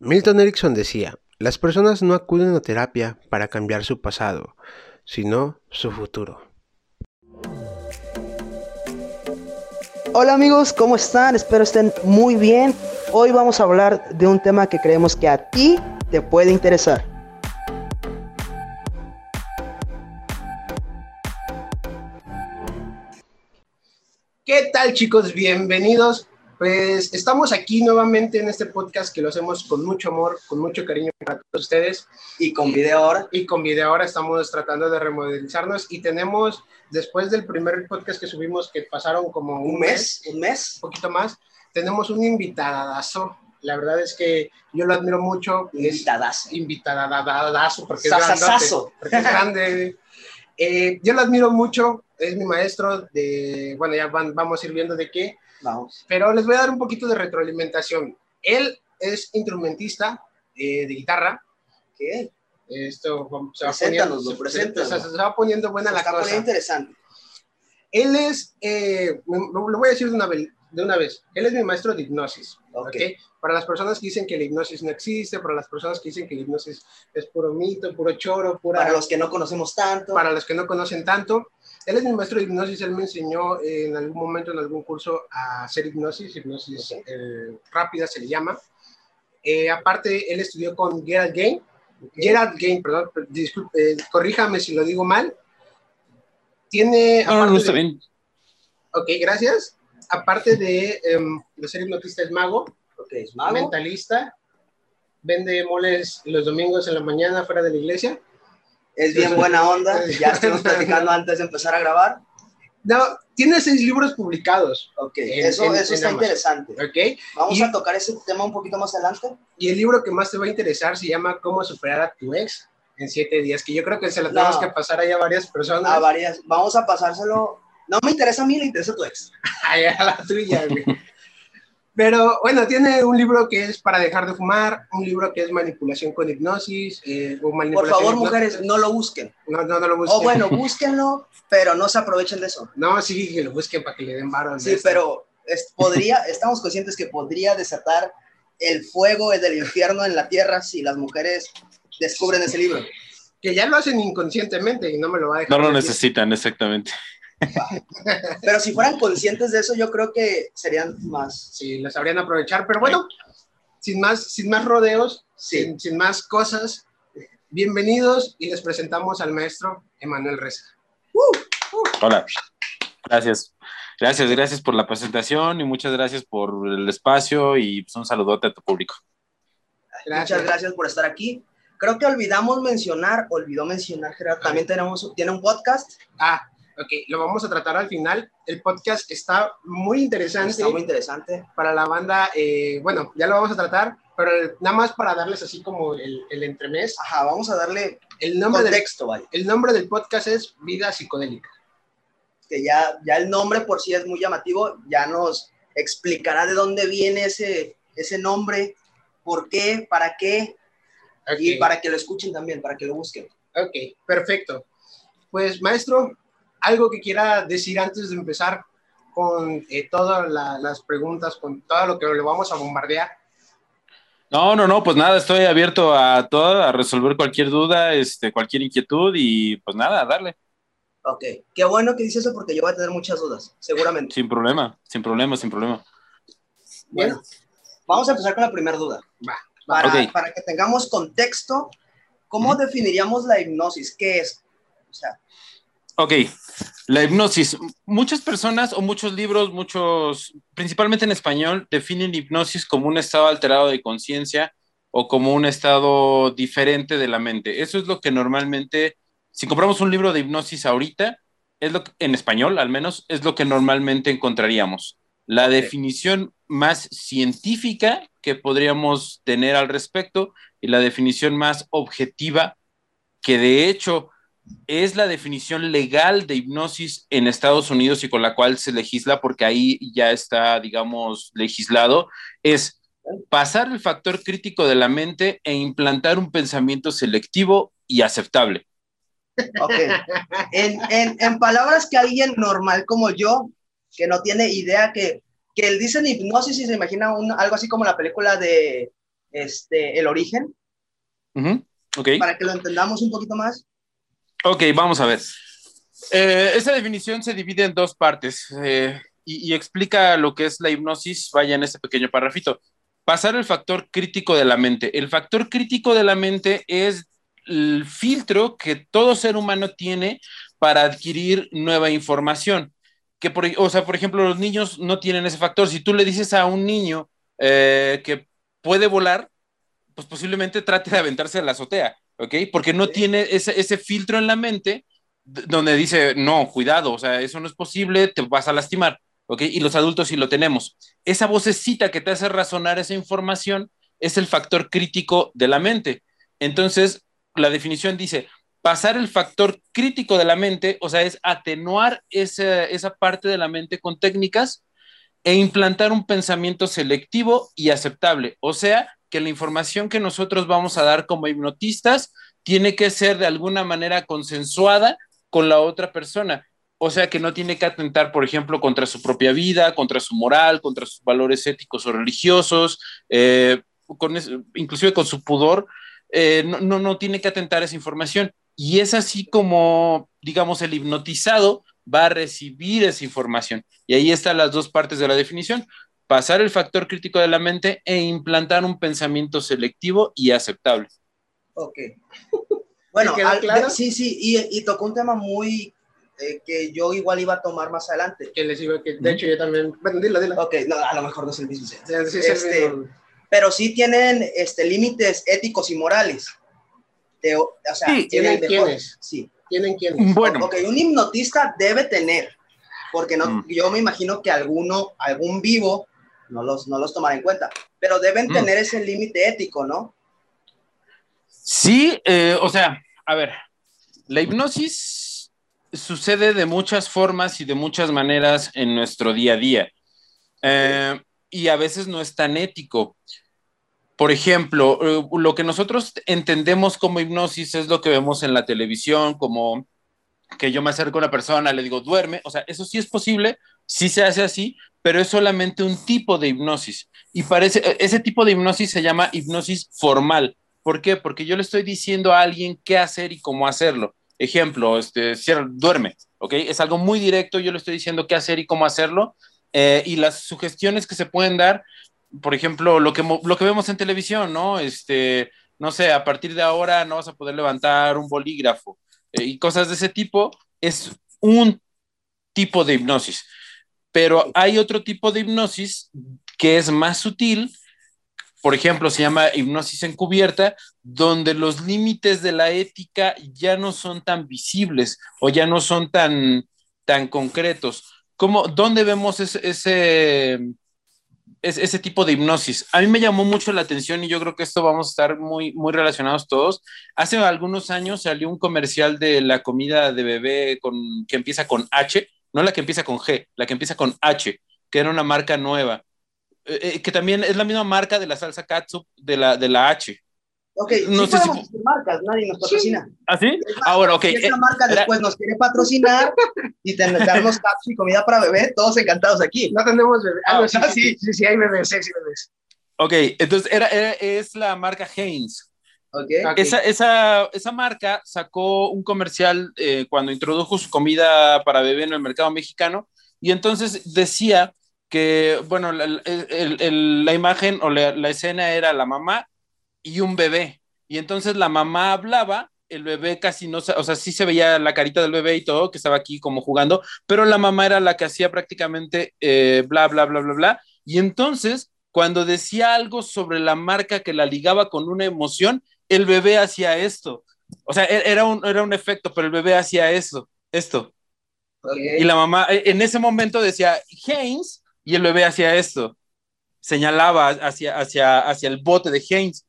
Milton Erickson decía, las personas no acuden a terapia para cambiar su pasado, sino su futuro. Hola amigos, ¿cómo están? Espero estén muy bien. Hoy vamos a hablar de un tema que creemos que a ti te puede interesar. ¿Qué tal chicos? Bienvenidos pues estamos aquí nuevamente en este podcast que lo hacemos con mucho amor, con mucho cariño para todos ustedes. Y con video ahora. Y con video ahora estamos tratando de remodelizarnos y tenemos, después del primer podcast que subimos, que pasaron como un, mes, un mes, un poquito más, tenemos un invitadazo. La verdad es que yo lo admiro mucho. Invitadazo. Invitadazo, porque es, porque es grande. Eh, yo lo admiro mucho, es mi maestro de, bueno, ya vamos a ir viendo de qué, pero les voy a dar un poquito de retroalimentación. Él es instrumentista eh, de guitarra. ¿Qué? Esto se va, poniendo, se, va poniendo buena la cosa. Está interesante. Él es, eh, lo, voy a decir de una, vez, de una vez, él es mi maestro de hipnosis. Okay. Para las personas que dicen que la hipnosis no existe, para las personas que dicen que la hipnosis es puro mito, puro choro, pura... Para los que no conocemos tanto. Para los que no conocen tanto. Él es mi maestro de hipnosis, él me enseñó en algún momento, en algún curso, a hacer hipnosis, hipnosis eh, rápida se le llama. Eh, aparte, él estudió con Gerald Gain. Gerald Gain, perdón, disculpe, eh, corríjame si lo digo mal. Tiene... No, no, está bien. Ok, gracias. Aparte de, em, de ser hipnotista, es mago. Ok, es mago. Mentalista. Vende moles los domingos en la mañana fuera de la iglesia es bien buena onda, ya estamos platicando antes de empezar a grabar. No, tiene seis libros publicados. Ok, eso, eso está interesante. Ok. Vamos a tocar ese tema un poquito más adelante. Y el libro que más te va a interesar se llama Cómo superar a tu ex en siete días, que yo creo que se lo tenemos que pasar ahí a varias personas. A varias. Vamos a pasárselo. No me interesa a mí, le interesa a tu ex. Ay, a la tuya, güey. Pero bueno, tiene un libro que es para dejar de fumar, un libro que es manipulación con hipnosis. Eh, o Por favor, mujeres, no lo busquen. No, no, no lo busquen. O bueno, búsquenlo, pero no se aprovechen de eso. No, sí, que lo busquen para que le den varo. Sí, pero podría, estamos conscientes que podría desatar el fuego del infierno en la tierra si las mujeres descubren ese libro. Que ya lo hacen inconscientemente y no me lo va a dejar. No lo necesitan, exactamente. Pero si fueran conscientes de eso, yo creo que serían más. Sí, lo sabrían aprovechar. Pero bueno, sin más, sin más rodeos, sin, sin, más cosas, bienvenidos y les presentamos al maestro Emanuel Reza. Uh, uh. Hola, gracias. Gracias, gracias por la presentación y muchas gracias por el espacio y pues, un saludote a tu público. Muchas gracias por estar aquí. Creo que olvidamos mencionar, olvidó mencionar, Gerardo, también tenemos, tiene un podcast. Ah, Ok, lo vamos a tratar al final. El podcast está muy interesante. Está muy interesante. Para la banda, eh, bueno, ya lo vamos a tratar, pero nada más para darles así como el, el entremés. Ajá, vamos a darle el nombre contexto, del, El nombre del podcast es Vida Psicodélica. Que ya, ya el nombre por sí es muy llamativo, ya nos explicará de dónde viene ese, ese nombre, por qué, para qué, y para que lo escuchen también, para que lo busquen. Ok, perfecto. Pues maestro, algo que quiera decir antes de empezar con eh, todas las preguntas, con todo lo que le vamos a bombardear. No, no, no, pues nada, estoy abierto a todo, a resolver cualquier duda, este, cualquier inquietud y pues nada, a darle. Ok, qué bueno que dices eso porque yo voy a tener muchas dudas, seguramente. Sin problema, sin problema, sin problema. Bueno, vamos a empezar con la primera duda. Va, para, para, que tengamos contexto, ¿cómo definiríamos la hipnosis? ¿Qué es? O sea, Ok, la hipnosis. Muchas personas o muchos libros, muchos, principalmente en español, definen hipnosis como un estado alterado de conciencia o como un estado diferente de la mente. Eso es lo que normalmente, si compramos un libro de hipnosis ahorita, es lo que, en español al menos, es lo que normalmente encontraríamos. La definición más científica que podríamos tener al respecto y la definición más objetiva que de hecho es la definición legal de hipnosis en Estados Unidos y con la cual se legisla, porque ahí ya está, digamos, legislado, es pasar el factor crítico de la mente e implantar un pensamiento selectivo y aceptable. Ok. En, palabras que alguien normal como yo, que no tiene idea, que, que él dice hipnosis y se imagina algo así como la película de este, el origen. Para que lo entendamos un poquito más. Ok, vamos a ver. Eh, esa definición se divide en dos partes eh, y, y, explica lo que es la hipnosis, vaya en este pequeño parrafito. Pasar el factor crítico de la mente. El factor crítico de la mente es el filtro que todo ser humano tiene para adquirir nueva información. Que por, o sea, por ejemplo, los niños no tienen ese factor. Si tú le dices a un niño eh, que puede volar, pues posiblemente trate de aventarse a la azotea, ¿ok? Porque no tiene ese, ese filtro en la mente donde dice, no, cuidado, o sea, eso no es posible, te vas a lastimar, ¿ok? Y los adultos sí lo tenemos. Esa vocecita que te hace razonar esa información es el factor crítico de la mente. Entonces, la definición dice, pasar el factor crítico de la mente, o sea, es atenuar esa, esa parte de la mente con técnicas e implantar un pensamiento selectivo y aceptable. O sea, que la información que nosotros vamos a dar como hipnotistas tiene que ser de alguna manera consensuada con la otra persona. O sea, que no tiene que atentar, por ejemplo, contra su propia vida, contra su moral, contra sus valores éticos o religiosos, eh, inclusive con su pudor, eh, no, no, no tiene que atentar esa información. Y es así como, digamos, el hipnotizado va a recibir esa información. Y ahí están las dos partes de la definición. Pasar el factor crítico de la mente e implantar un pensamiento selectivo y aceptable. Ok. Bueno, sí, sí, y, tocó un tema muy eh, que yo igual iba a tomar más adelante. Que les iba que, de hecho, yo también. Bueno, dilo, dilo. Ok, a lo mejor no es el mismo. Sí, sí, este, pero sí tienen este, límites éticos y morales. o sea, sí, tienen quiénes. Sí. Tienen quiénes. Bueno. Ok, un hipnotista debe tener, porque no, mm. yo me imagino que alguno, algún vivo, no los, no los tomará en cuenta, pero deben mm. tener ese límite ético, ¿no? Sí, eh, o sea, a ver, la hipnosis sucede de muchas formas y de muchas maneras en nuestro día a día. Eh, y a veces no es tan ético. Por ejemplo, eh, lo que nosotros entendemos como hipnosis es lo que vemos en la televisión, como que yo me acerco a una persona, le digo, duerme, o sea, eso sí es posible, sí se hace así, pero es solamente un tipo de hipnosis. Y parece, e, ese tipo de hipnosis se llama hipnosis formal. ¿Por qué? Porque yo le estoy diciendo a alguien qué hacer y cómo hacerlo. Ejemplo, este, duerme, ¿ok? Es algo muy directo, yo le estoy diciendo qué hacer y cómo hacerlo. Eh, y las sugestiones que se pueden dar por ejemplo, lo que, lo que vemos en televisión, ¿no? Este, no sé, a partir de ahora no vas a poder levantar un bolígrafo eh, y cosas de ese tipo, es un tipo de hipnosis. Pero hay otro tipo de hipnosis que es más sutil, por ejemplo, se llama hipnosis encubierta, donde los límites de la ética ya no son tan visibles o ya no son tan, tan concretos. ¿Cómo, ¿Dónde vemos ese ese tipo de hipnosis. A mí me llamó mucho la atención y yo creo que esto vamos a estar muy, muy relacionados todos. Hace algunos años salió un comercial de la comida de bebé que empieza con H, no la que empieza con G, la que empieza con H, que era una marca nueva, eh, eh, que también es la misma marca de la salsa katsup de la, de la H. Ok, no sé si... marcas, nadie nos patrocina. ¿Ah, sí? Ahora, ok. Si esa eh, marca después nos quiere patrocinar y darnos caps y comida para bebé, todos encantados aquí. No tenemos bebé. Ah, no, sí, sí, sí, sí, hay bebés, sí, sí, bebés. Ok, entonces era, es la marca Heinz. Okay. Esa, esa, esa, marca sacó un comercial eh, cuando introdujo su comida para bebé en el mercado mexicano y entonces decía que, bueno, la, el, el, la imagen o la, la, escena era la mamá y un bebé. Y entonces la mamá hablaba, el bebé casi no, o sea, sí se veía la carita del bebé y todo, que estaba aquí como jugando, pero la mamá era la que hacía prácticamente eh, bla, bla, bla, bla, bla. Y entonces, cuando decía algo sobre la marca que la ligaba con una emoción, el bebé hacía esto. O sea, e-, era un, era un efecto, pero el bebé hacía eso, esto. Y la mamá e-, en ese momento decía Haynes y el bebé hacía esto. Señalaba hacia, hacia, hacia el bote de Haynes.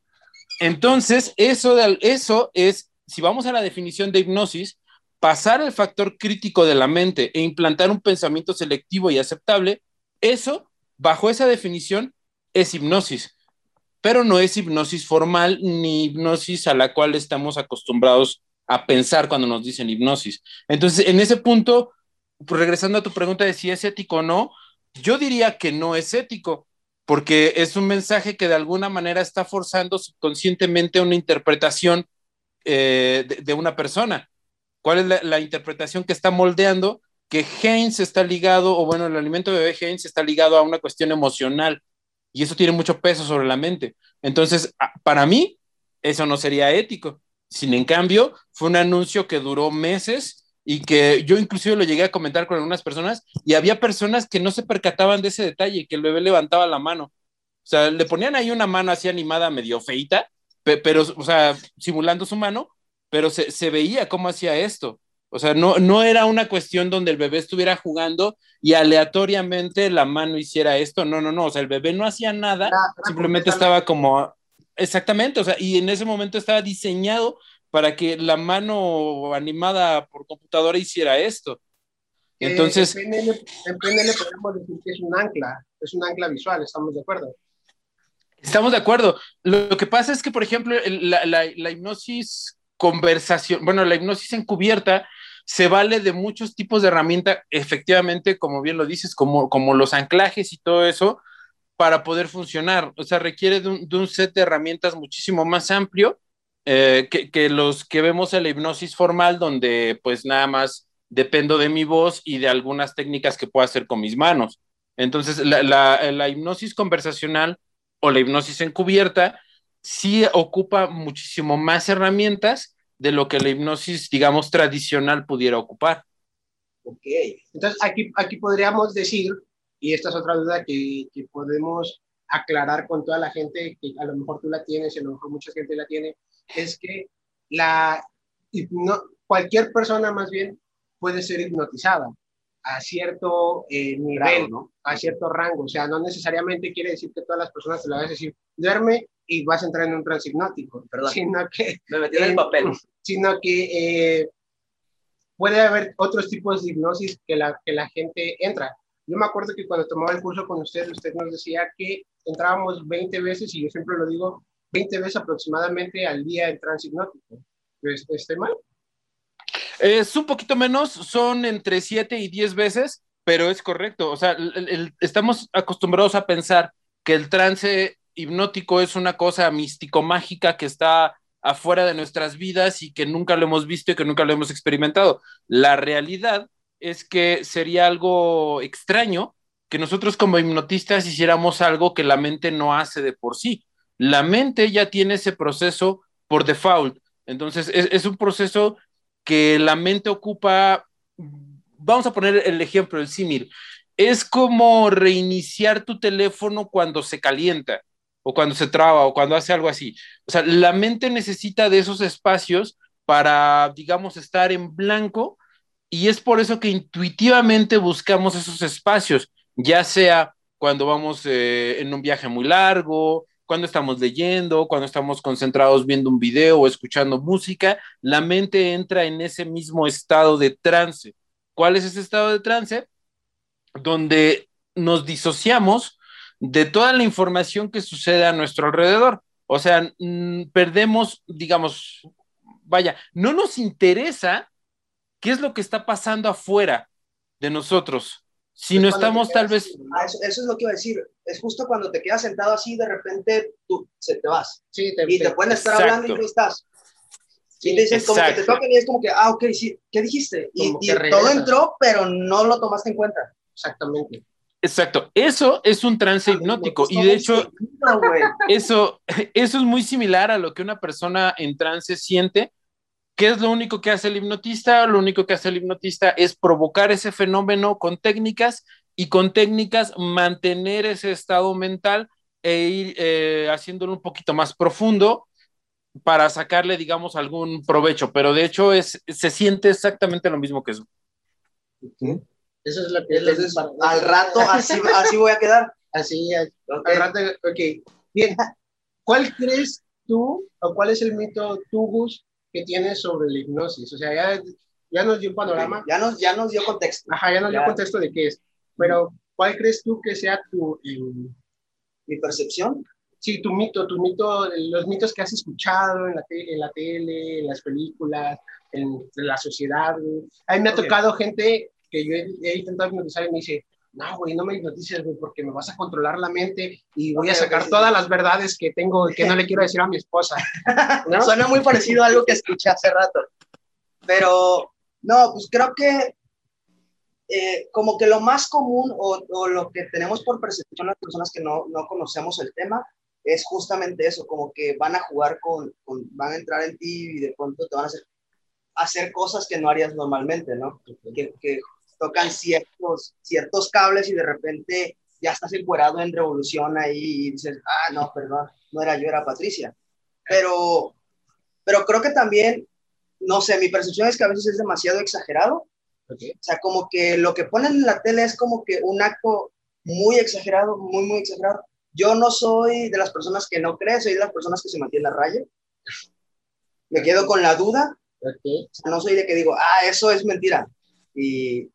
Entonces, eso, de, eso es, si vamos a la definición de hipnosis, pasar el factor crítico de la mente e implantar un pensamiento selectivo y aceptable, eso, bajo esa definición, es hipnosis, pero no es hipnosis formal ni hipnosis a la cual estamos acostumbrados a pensar cuando nos dicen hipnosis. Entonces, en ese punto, regresando a tu pregunta de si es ético o no, yo diría que no es ético, porque es un mensaje que de alguna manera está forzando subconscientemente una interpretación eh, de, una persona. ¿Cuál es la, interpretación que está moldeando? Que Haynes está ligado, o bueno, el alimento de bebé Haynes está ligado a una cuestión emocional y eso tiene mucho peso sobre la mente. Entonces, para mí, eso no sería ético. Sin en cambio, fue un anuncio que duró meses y que yo inclusive lo llegué a comentar con algunas personas y había personas que no se percataban de ese detalle, que el bebé levantaba la mano. O sea, le ponían ahí una mano así animada, medio feita, pero, o sea, simulando su mano, pero se, se veía cómo hacía esto. O sea, no, no era una cuestión donde el bebé estuviera jugando y aleatoriamente la mano hiciera esto. No, no, no. O sea, el bebé no hacía nada, simplemente estaba como. Exactamente. O sea, y en ese momento estaba diseñado para que la mano animada por computadora hiciera esto. Eh, Entonces. en, PNL, podemos decir que es un ancla, es un ancla visual, ¿estamos de acuerdo? Estamos de acuerdo. Lo que pasa es que, por ejemplo, la, la, la hipnosis conversación, bueno, la hipnosis encubierta se vale de muchos tipos de herramientas, efectivamente, como bien lo dices, como, como los anclajes y todo eso, para poder funcionar. O sea, requiere de un, de un set de herramientas muchísimo más amplio eh, que, los que vemos en la hipnosis formal, donde pues nada más dependo de mi voz y de algunas técnicas que puedo hacer con mis manos. Entonces, la, hipnosis conversacional o la hipnosis encubierta sí ocupa muchísimo más herramientas de lo que la hipnosis, digamos, tradicional pudiera ocupar. Ok, entonces aquí, aquí podríamos decir, y esta es otra duda que, que podemos aclarar con toda la gente, que a lo mejor tú la tienes y a lo mejor mucha gente la tiene, es que la, cualquier persona más bien puede ser hipnotizada a cierto eh, nivel, ¿no? a cierto rango. O sea, no necesariamente quiere decir que todas las personas te la vas a decir, duerme y vas a entrar en un trance hipnótico, sino que... Me metí en el papel. Sino que eh, puede haber otros tipos de hipnosis que la, que la gente entra. Yo me acuerdo que cuando tomaba el curso con usted, usted nos decía que entrábamos 20 veces, y yo siempre lo digo, 20 veces aproximadamente al día en pues, ¿Estoy mal? Es un poquito menos, son entre 7 y 10 veces, pero es correcto. O sea, estamos acostumbrados a pensar que el trance hipnótico es una cosa místico-mágica que está afuera de nuestras vidas y que nunca lo hemos visto y que nunca lo hemos experimentado. La realidad es que sería algo extraño que nosotros como hipnotistas hiciéramos algo que la mente no hace de por sí la mente ya tiene ese proceso por default. Entonces, es, un proceso que la mente ocupa, vamos a poner el ejemplo, el símil, es como reiniciar tu teléfono cuando se calienta o cuando se traba o cuando hace algo así. O sea, la mente necesita de esos espacios para, digamos, estar en blanco y es por eso que intuitivamente buscamos esos espacios, ya sea cuando vamos eh, en un viaje muy largo, cuando estamos leyendo, cuando estamos concentrados viendo un video o escuchando música, la mente entra en ese mismo estado de trance. ¿Cuál es ese estado de trance? Donde nos disociamos de toda la información que sucede a nuestro alrededor. O sea, mm, perdemos, digamos, vaya, no nos interesa qué es lo que está pasando afuera de nosotros si no estamos tal vez... Ah, eso, es lo que iba a decir. Es justo cuando te quedas sentado así, de repente tú se te vas. Sí, te, y te, pueden estar hablando y no estás. y te dicen como que te tocan y es como que, ah, ok, sí, ¿qué dijiste? Y, todo entró, pero no lo tomaste en cuenta. Exactamente. Exacto, eso es un trance hipnótico y de hecho eso, eso es muy similar a lo que una persona en trance siente ¿Qué es lo único que hace el hipnotista? Lo único que hace el hipnotista es provocar ese fenómeno con técnicas y con técnicas mantener ese estado mental e ir eh, haciéndolo un poquito más profundo para sacarle, digamos, algún provecho. Pero de hecho es, se siente exactamente lo mismo que eso. Eso es lo que al rato así, así voy a quedar. Así, al rato, ok. Bien, ¿cuál crees tú o cuál es el mito tú, Gus, que tienes sobre la hipnosis. O sea, ya, ya nos dio un panorama. Ya nos, ya nos dio contexto. Ajá, ya nos dio contexto de qué es. Pero, ¿cuál crees tú que sea tu... ¿Mi percepción? Sí, tu mito, tu mito, los mitos que has escuchado en la, tele, en, la tele, en las películas, en, la sociedad. A mí me ha tocado gente que yo he, intentado hipnotizar y me dice, no, güey, no me hipnotices, güey, porque me vas a controlar la mente y voy a sacar todas las verdades que tengo y que no le quiero decir a mi esposa. Suena muy parecido a algo que escuché hace rato. Pero, no, pues creo que eh, como que lo más común o, lo que tenemos por percepción las personas que no, no, conocemos el tema es justamente eso, como que van a jugar con, van a entrar en ti y de pronto te van a hacer, hacer cosas que no harías normalmente, ¿no? Que, que tocan ciertos, ciertos cables y de repente ya estás encuerado en revolución ahí y dices, ah, no, perdón, no era yo, era Patricia. Pero, pero creo que también, no sé, mi percepción es que a veces es demasiado exagerado. O sea, como que lo que ponen en la tele es como que un acto muy exagerado, muy, muy exagerado. Yo no soy de las personas que no creen, soy de las personas que se mantienen a raya. Me quedo con la duda. no soy de que digo, ah, eso es mentira. Y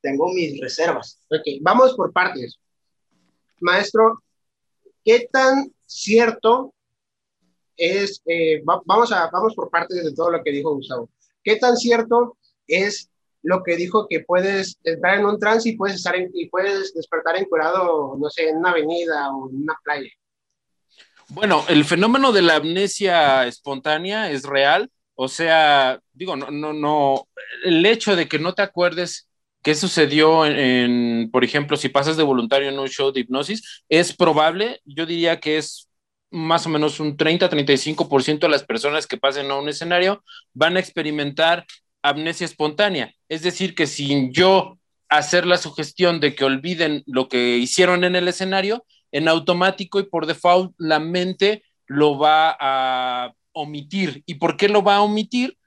tengo mis reservas. Ok, vamos por partes. Maestro, ¿qué tan cierto es, eh, vamos, a, vamos por partes de todo lo que dijo Gustavo, ¿qué tan cierto es lo que dijo que puedes entrar en un trance y puedes, estar y puedes despertar encuerado, no sé, en una avenida o en una playa? Bueno, el fenómeno de la amnesia espontánea es real. O sea, digo, no, no, no, el hecho de que no te acuerdes ¿Qué sucedió en, por ejemplo, si pasas de voluntario en un show de hipnosis? Es probable, yo diría que es más o menos un 30-35% de las personas que pasen a un escenario van a experimentar amnesia espontánea. Es decir, que sin yo hacer la sugestión de que olviden lo que hicieron en el escenario, en automático y por default la mente lo va a omitir. ¿Y por qué lo va a omitir?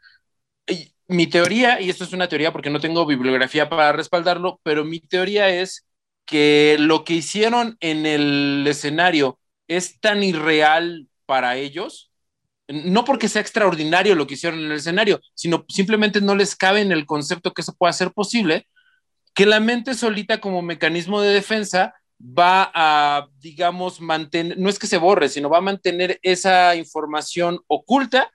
Mi teoría, y esto es una teoría porque no tengo bibliografía para respaldarlo, pero mi teoría es que lo que hicieron en el escenario es tan irreal para ellos, no porque sea extraordinario lo que hicieron en el escenario, sino simplemente no les cabe en el concepto que eso pueda ser posible, que la mente solita como mecanismo de defensa va a, digamos, mantener, no es que se borre, sino va a mantener esa información oculta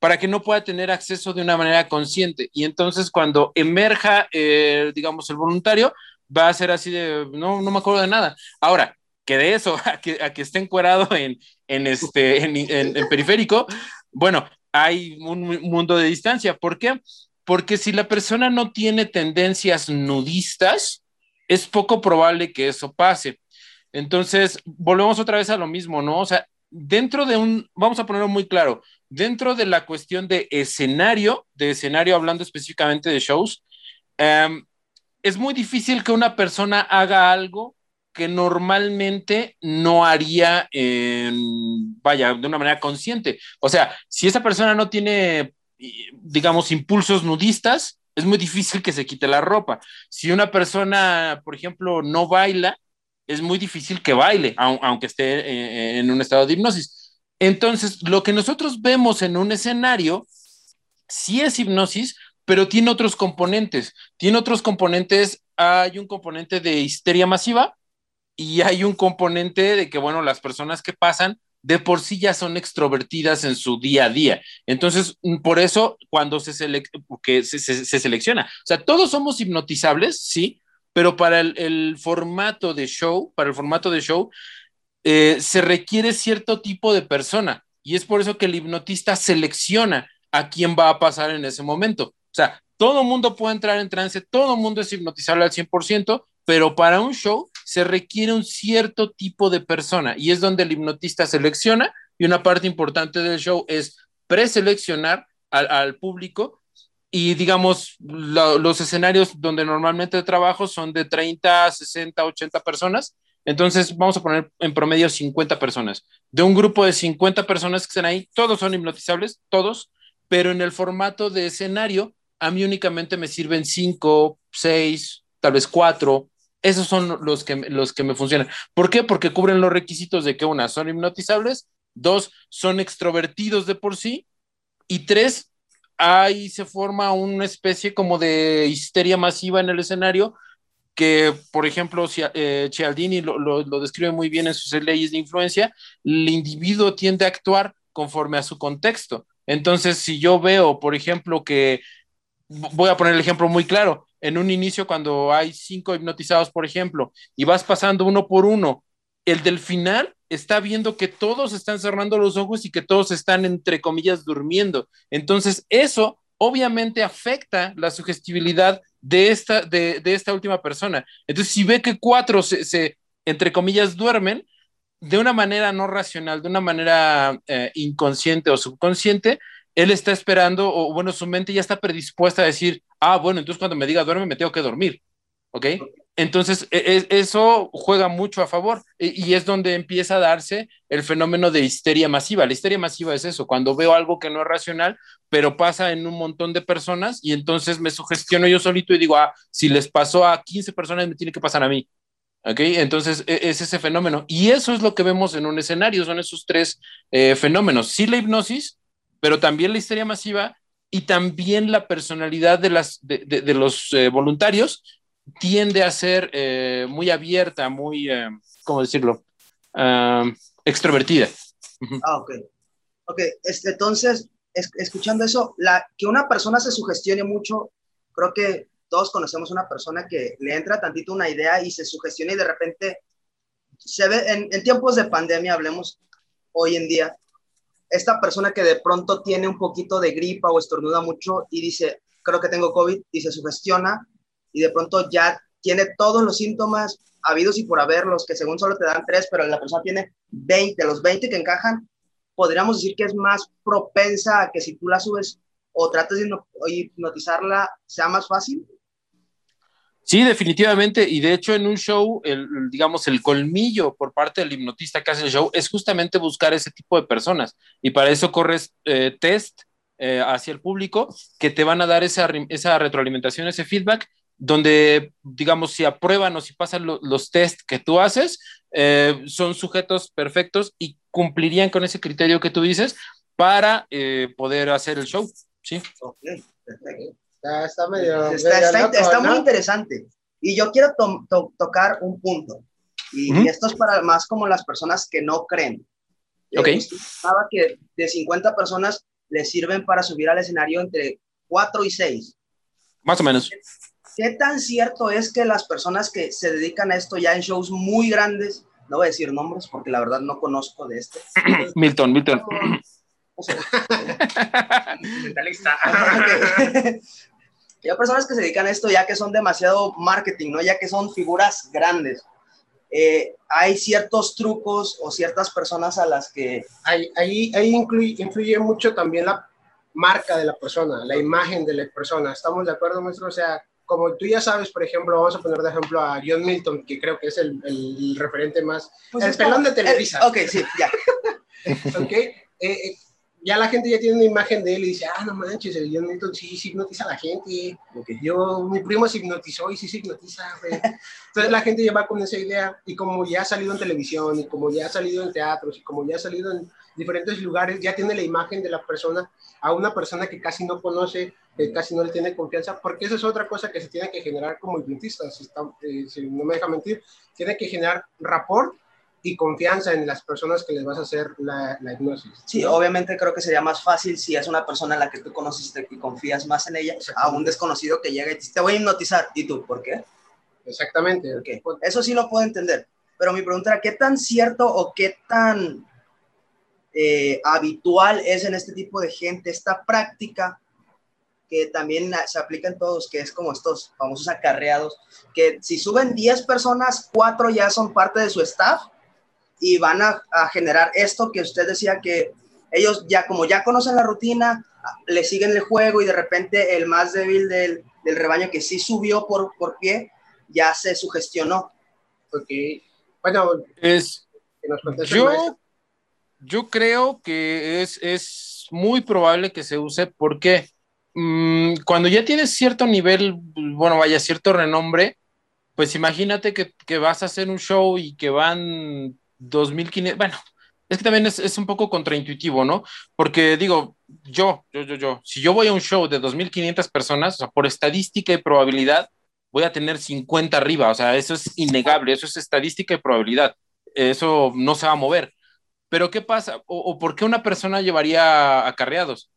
para que no pueda tener acceso de una manera consciente. Y entonces cuando emerja, eh, digamos, el voluntario, va a ser así de, no, no me acuerdo de nada. Ahora, que de eso, a que, a que esté encuadrado en, en, este, en, en, periférico, bueno, hay un mundo de distancia. ¿Por qué? Porque si la persona no tiene tendencias nudistas, es poco probable que eso pase. Entonces, volvemos otra vez a lo mismo, ¿no? O sea, dentro de un, vamos a ponerlo muy claro, dentro de la cuestión de escenario, de escenario hablando específicamente de shows, em, es muy difícil que una persona haga algo que normalmente no haría, vaya, de una manera consciente. O sea, si esa persona no tiene, digamos, impulsos nudistas, es muy difícil que se quite la ropa. Si una persona, por ejemplo, no baila, es muy difícil que baile, aunque esté eh, en un estado de hipnosis. Entonces, lo que nosotros vemos en un escenario, sí es hipnosis, pero tiene otros componentes. Tiene otros componentes, hay un componente de histeria masiva y hay un componente de que, bueno, las personas que pasan de por sí ya son extrovertidas en su día a día. Entonces, por eso, cuando se, se selecciona, o sea, todos somos hipnotizables, sí, pero para el, formato de show, para el formato de show, eh, se requiere cierto tipo de persona y es por eso que el hipnotista selecciona a quién va a pasar en ese momento. O sea, todo mundo puede entrar en trance, todo mundo es hipnotizable al 100%, pero para un show se requiere un cierto tipo de persona y es donde el hipnotista selecciona y una parte importante del show es preseleccionar al, público y digamos, los escenarios donde normalmente trabajo son de 30, 60, 80 personas. Entonces, vamos a poner en promedio 50 personas. De un grupo de 50 personas que están ahí, todos son hipnotizables, todos, pero en el formato de escenario, a mí únicamente me sirven 5, 6, tal vez 4. Esos son los que, los que me funcionan. ¿Por qué? Porque cubren los requisitos de que una, son hipnotizables, dos, son extrovertidos de por sí, y tres, ahí se forma una especie como de histeria masiva en el escenario que, por ejemplo, eh, Cialdini lo, lo, describe muy bien en sus leyes de influencia, el individuo tiende a actuar conforme a su contexto. Entonces, si yo veo, por ejemplo, que, voy a poner el ejemplo muy claro, en un inicio cuando hay cinco hipnotizados, por ejemplo, y vas pasando uno por uno, el del final está viendo que todos están cerrando los ojos y que todos están, entre comillas, durmiendo. Entonces, eso obviamente afecta la sugestibilidad de esta, de, esta última persona. Entonces, si ve que cuatro se, entre comillas, duermen, de una manera no racional, de una manera eh, inconsciente o subconsciente, él está esperando, o bueno, su mente ya está predispuesta a decir, ah, bueno, entonces cuando me diga duerme, me tengo que dormir. ¿Ok? Entonces, e, e, eso juega mucho a favor e, y es donde empieza a darse el fenómeno de histeria masiva. La histeria masiva es eso, cuando veo algo que no es racional, pero pasa en un montón de personas y entonces me sugestiono yo solito y digo, ah, si les pasó a 15 personas, me tiene que pasar a mí. ¿Ok? Entonces, es ese fenómeno. Y eso es lo que vemos en un escenario, son esos tres eh, fenómenos. Sí, la hipnosis, pero también la histeria masiva y también la personalidad de, los eh, voluntarios tiende a ser eh, muy abierta, muy, eh, ¿cómo decirlo? Ah, extrovertida. Ah, ok. Ok, este, entonces, escuchando eso, que una persona se sugestione mucho, creo que todos conocemos una persona que le entra tantito una idea y se sugestiona y de repente se ve, en, en tiempos de pandemia, hablemos hoy en día, esta persona que de pronto tiene un poquito de gripa o estornuda mucho y dice, creo que tengo COVID y se sugestiona y de pronto ya tiene todos los síntomas habidos y por haberlos, que según solo te dan tres, pero la persona tiene 20, los 20 que encajan, podríamos decir que es más propensa a que si tú la subes o tratas de hipnotizarla, sea más fácil. Sí, definitivamente. Y de hecho, en un show, el, digamos, el colmillo por parte del hipnotista que hace el show es justamente buscar ese tipo de personas. Y para eso corres eh, test eh, hacia el público que te van a dar esa, esa retroalimentación, ese feedback donde, digamos, si aprueban o si pasan los test que tú haces, eh, son sujetos perfectos y cumplirían con ese criterio que tú dices para eh, poder hacer el show. Sí. Está, está, medio, está, muy interesante. Y yo quiero tocar un punto. Y, esto es para más como las personas que no creen. Ok. que de 50 personas les sirven para subir al escenario entre 4 y 6. Más o menos. ¿Qué tan cierto es que las personas que se dedican a esto ya en shows muy grandes, no voy a decir nombres porque la verdad no conozco de este. Milton, Milton. Mentalista. hay personas que se dedican a esto ya que son demasiado marketing, ¿no? Ya que son figuras grandes. Eh, hay ciertos trucos o ciertas personas a las que... Ahí, ahí, ahí influye mucho también la marca de la persona, la imagen de la persona. ¿Estamos de acuerdo, maestro? O sea, como tú ya sabes, por ejemplo, vamos a poner de ejemplo a John Milton, que creo que es el, el referente más, pues el pelón de Televisa. ok, sí, ya. ok, eh, eh, ya la gente ya tiene una imagen de él y dice, ah, no manches, el John Milton sí, sí hipnotiza a la gente. Okay. Yo, mi primo se hipnotizó y sí se hipnotiza, Entonces la gente ya va con esa idea y como ya ha salido en televisión y como ya ha salido en teatros y como ya ha salido en diferentes lugares, ya tiene la imagen de la persona a una persona que casi no conoce, que casi no le tiene confianza, porque esa es otra cosa que se tiene que generar como hipnotista, si, eh, si no me deja mentir, tiene que generar rapport y confianza en las personas que les vas a hacer la, la hipnosis. Sí, obviamente creo que sería más fácil si es una persona en la que tú conoces y confías más en ella, a un desconocido que llega y te dice, te voy a hipnotizar. ¿Y tú, por qué? Exactamente. Okay. Eso sí lo puedo entender. Pero mi pregunta era, ¿qué tan cierto o qué tan eh, habitual es en este tipo de gente esta práctica que también se aplica en todos, que es como estos famosos acarreados, que si suben 10 personas, 4 ya son parte de su staff y van a, generar esto que usted decía que ellos ya como ya conocen la rutina, le siguen el juego y de repente el más débil del, del rebaño que sí subió por, por pie, ya se sugestionó. porque Bueno, es... yo, yo creo que es, es muy probable que se use porque mmm, cuando ya tienes cierto nivel, bueno, vaya, cierto renombre, pues imagínate que, que vas a hacer un show y que van 2.500, bueno, es que también es, es, un poco contraintuitivo, ¿no? Porque digo, yo, yo, yo, yo, si yo voy a un show de 2.500 personas, o sea, por estadística y probabilidad, voy a tener 50 arriba, o sea, eso es innegable, eso es estadística y probabilidad, eso no se va a mover. Pero ¿qué pasa? ¿O, por qué una persona llevaría acarreados?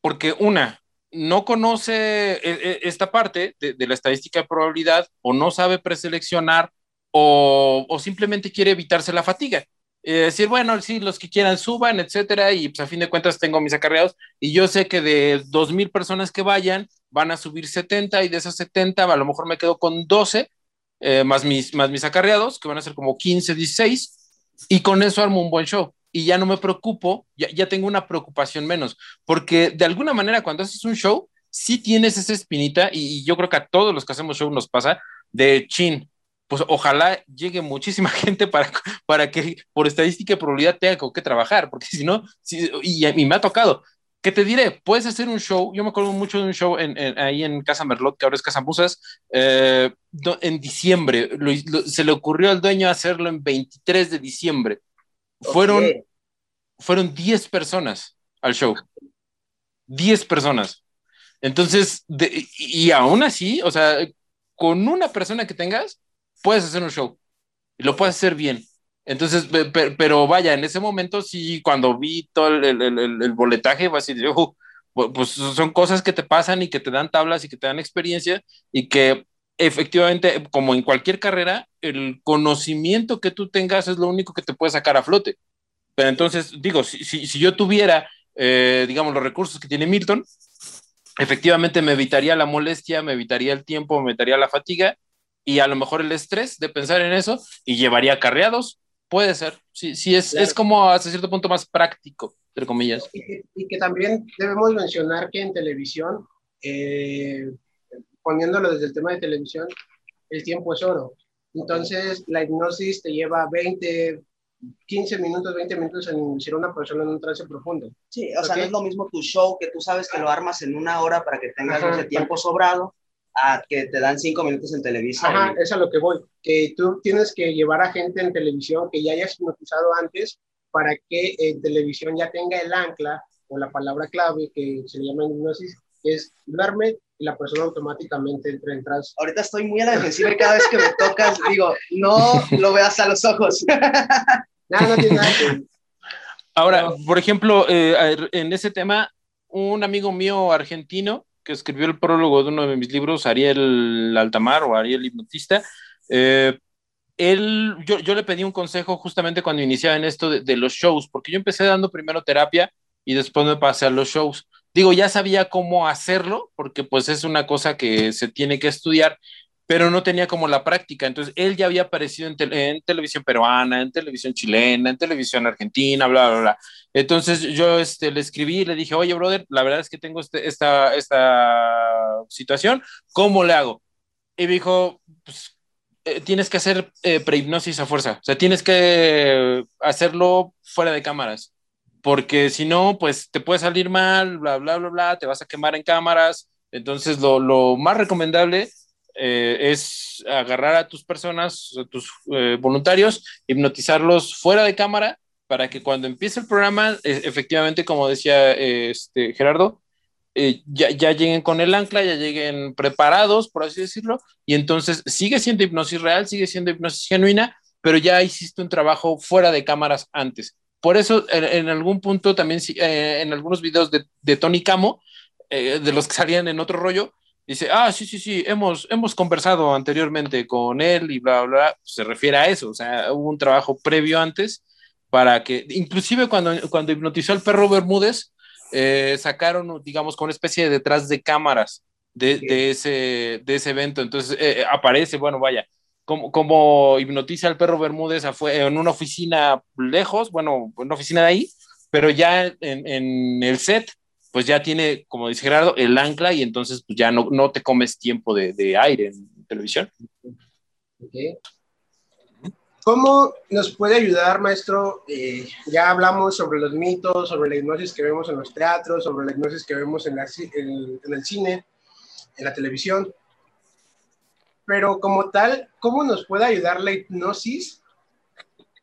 Porque una, no conoce eh, eh, esta parte de, la estadística de probabilidad o no sabe preseleccionar o, o simplemente quiere evitarse la fatiga. decir, bueno, sí, los que quieran suban, etcétera, y pues a fin de cuentas tengo mis acarreados y yo sé que de 2.000 personas que vayan van a subir 70 y de esas 70 a lo mejor me quedo con 12 eh, más, mis, más mis acarreados, que van a ser como 15, 16, y con eso armo un buen show y ya no me preocupo, ya, ya tengo una preocupación menos, porque de alguna manera cuando haces un show, sí tienes esa espinita y, yo creo que a todos los que hacemos show nos pasa de chin. Pues ojalá llegue muchísima gente para, para que por estadística y probabilidad tenga que trabajar, porque si no, y, y me ha tocado, ¿Qué te diré? Puedes hacer un show. Yo me acuerdo mucho de un show en, ahí en Casa Merlot, que ahora es Casa Musas, eh, en diciembre. se le ocurrió al dueño hacerlo en 23 de diciembre. Fueron, fueron 10 personas al show. 10 personas. Entonces, y aún así, o sea, con una persona que tengas, puedes hacer un show. Y lo puedes hacer bien. Entonces, pero vaya, en ese momento sí, cuando vi todo el, el, el, boletaje, va a decir, pues son cosas que te pasan y que te dan tablas y que te dan experiencia y que efectivamente, como en cualquier carrera, el conocimiento que tú tengas es lo único que te puede sacar a flote. Pero entonces, digo, si, si, yo tuviera, eh, digamos, los recursos que tiene Milton, efectivamente me evitaría la molestia, me evitaría el tiempo, me evitaría la fatiga y a lo mejor el estrés de pensar en eso y llevaría carreados. Puede ser, sí, sí es, es como hasta cierto punto más práctico, entre comillas. Y que, también debemos mencionar que en televisión, eh, poniéndolo desde el tema de televisión, el tiempo es oro. Entonces, la hipnosis te lleva 20, 15 minutos, 20 minutos en inducir a una persona en un trance profundo. Sí, o sea, no es lo mismo tu show que tú sabes que lo armas en una hora para que tengas ese tiempo sobrado a que te dan 5 minutos en televisión. Ajá, es a lo que voy. Que tú tienes que llevar a gente en televisión que ya hayas hipnotizado antes para que en televisión ya tenga el ancla o la palabra clave que se llama hipnosis, que es duerme y la persona automáticamente entra en trance. Ahorita estoy muy a la defensiva y cada vez que me tocas digo, no lo veas a los ojos. no, no tiene nada Ahora, por ejemplo, eh, en ese tema, un amigo mío argentino que escribió el prólogo de uno de mis libros, Ariel Altamar o Ariel Hipnotista, eh, él, yo, yo, le pedí un consejo justamente cuando iniciaba en esto de, los shows, porque yo empecé dando primero terapia y después me pasé a los shows. Digo, ya sabía cómo hacerlo, porque pues es una cosa que se tiene que estudiar, pero no tenía como la práctica. Entonces, él ya había aparecido en, televisión peruana, en televisión chilena, en televisión argentina, bla, bla, bla. Entonces, yo este, le escribí y le dije, oye, brother, la verdad es que tengo este, esta, esta situación, ¿cómo le hago? Y me dijo, pues, eh, tienes que hacer eh, prehipnosis a fuerza, o sea, tienes que hacerlo fuera de cámaras porque si no, pues te puede salir mal, bla, bla, bla, bla, te vas a quemar en cámaras. Entonces, lo, más recomendable eh, es agarrar a tus personas, a tus eh, voluntarios, hipnotizarlos fuera de cámara para que cuando empiece el programa, e, efectivamente, como decía este, Gerardo, eh, ya, ya, lleguen con el ancla, ya lleguen preparados, por así decirlo, y entonces sigue siendo hipnosis real, sigue siendo hipnosis genuina, pero ya hiciste un trabajo fuera de cámaras antes. Por eso, en, algún punto también, en algunos videos de, Tony Camo, de los que salían en otro rollo, dice, ah, sí, sí, sí, hemos, hemos conversado anteriormente con él y bla, bla, bla. Se refiere a eso, o sea, hubo un trabajo previo antes para que, inclusive cuando, cuando hipnotizó al perro Bermúdez, eh, sacaron, digamos, con una especie de detrás de cámaras de, de, ese, de ese evento. Entonces aparece, bueno, vaya, como, hipnotiza al perro Bermúdez en una oficina lejos, bueno, en una oficina de ahí, pero ya en, el set, pues ya tiene, como dice Gerardo, el ancla y entonces pues ya no, no te comes tiempo de, aire en televisión. ¿Cómo nos puede ayudar, maestro? Eh, ya hablamos sobre los mitos, sobre la hipnosis que vemos en los teatros, sobre la hipnosis que vemos en, en el cine, en la televisión pero como tal, ¿cómo nos puede ayudar la hipnosis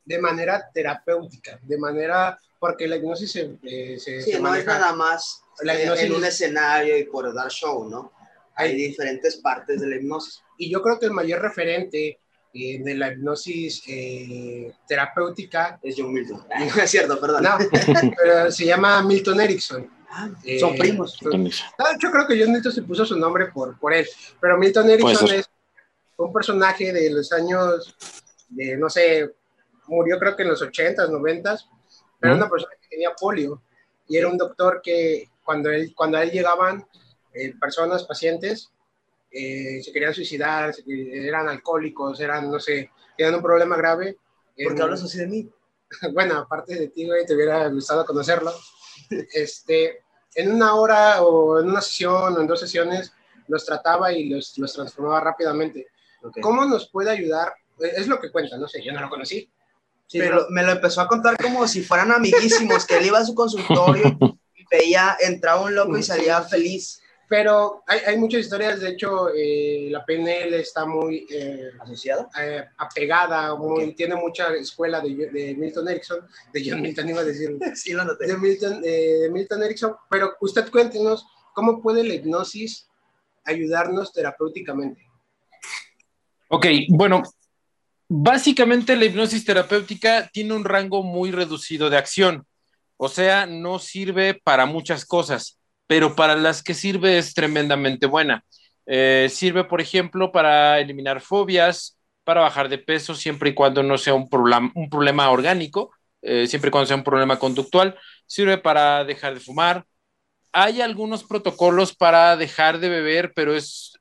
de manera terapéutica? De manera, porque la hipnosis se, eh, sí, no es nada más la hipnosis, en un escenario y por dar show, ¿no? Hay diferentes partes de la hipnosis. Y yo creo que el mayor referente eh, de la hipnosis eh, terapéutica es John Milton. No es cierto, perdón. No, pero se llama Milton Erickson. Ah, son eh, primos. yo creo que John Milton se puso su nombre por, por él, pero Milton Erickson es un personaje de los años, de, no sé, murió creo que en los 80s, 90s, pero era una persona que tenía polio y era un doctor que cuando, él, cuando a él llegaban eh, personas, pacientes, eh, se querían suicidar, eran alcohólicos, eran, no sé, tenían un problema grave. ¿Por qué hablas así de mí? bueno, aparte de ti, güey, te hubiera gustado conocerlo. este, en una hora o en una sesión o en dos sesiones los trataba y los, los transformaba rápidamente. ¿Cómo nos puede ayudar? Es lo que cuenta, no sé, yo no lo conocí. Pero me lo empezó a contar como si fueran amiguísimos, que él iba a su consultorio y veía, entraba un loco y salía feliz. Pero hay, hay muchas historias, de hecho, eh, la PNL está muy eh, asociada, eh, apegada, muy, tiene mucha escuela de, de, Milton Erickson, de John Milton iba a decir, sí, lo noté. De, Milton, de Milton Erickson, pero usted cuéntenos cómo puede la hipnosis ayudarnos terapéuticamente. Ok, bueno, básicamente la hipnosis terapéutica tiene un rango muy reducido de acción, o sea, no sirve para muchas cosas pero para las que sirve es tremendamente buena. Eh, sirve, por ejemplo, para eliminar fobias, para bajar de peso, siempre y cuando no sea un, problema, orgánico, eh, siempre y cuando sea un problema conductual. Sirve para dejar de fumar. Hay algunos protocolos para dejar de beber, pero es,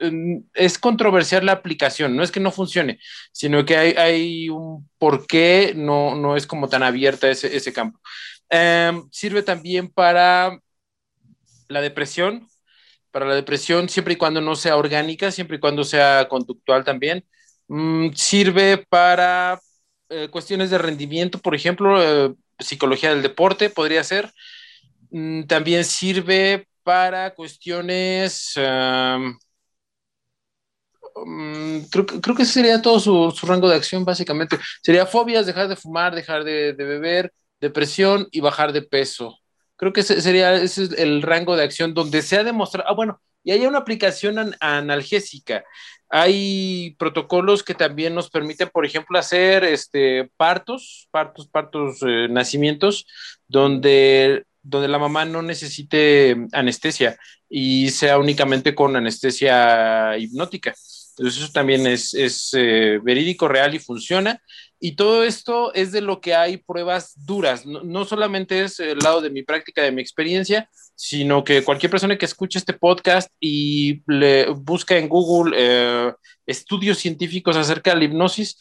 es controversial la aplicación. No es que no funcione, sino que hay, hay un por qué no, no es como tan abierta ese, ese campo. Em, sirve también para la depresión, para la depresión, siempre y cuando no sea orgánica, siempre y cuando sea conductual también. Mm, sirve para eh, cuestiones de rendimiento, por ejemplo, eh, psicología del deporte podría ser. Mm, también sirve para cuestiones... Mm, creo, creo, que ese sería todo su, rango de acción, básicamente. Sería fobias, dejar de fumar, dejar de, de beber, depresión y bajar de peso. Creo que ese sería ese es el rango de acción donde se ha demostrado, ah, bueno, y hay una aplicación analgésica. Hay protocolos que también nos permiten, por ejemplo, hacer este, partos, partos, partos, eh, nacimientos, donde, donde la mamá no necesite anestesia y sea únicamente con anestesia hipnótica. Entonces eso también es, es eh, verídico, real y funciona. Y todo esto es de lo que hay pruebas duras. No, solamente es el lado de mi práctica, de mi experiencia, sino que cualquier persona que escuche este podcast y le busca en Google eh, estudios científicos acerca de la hipnosis,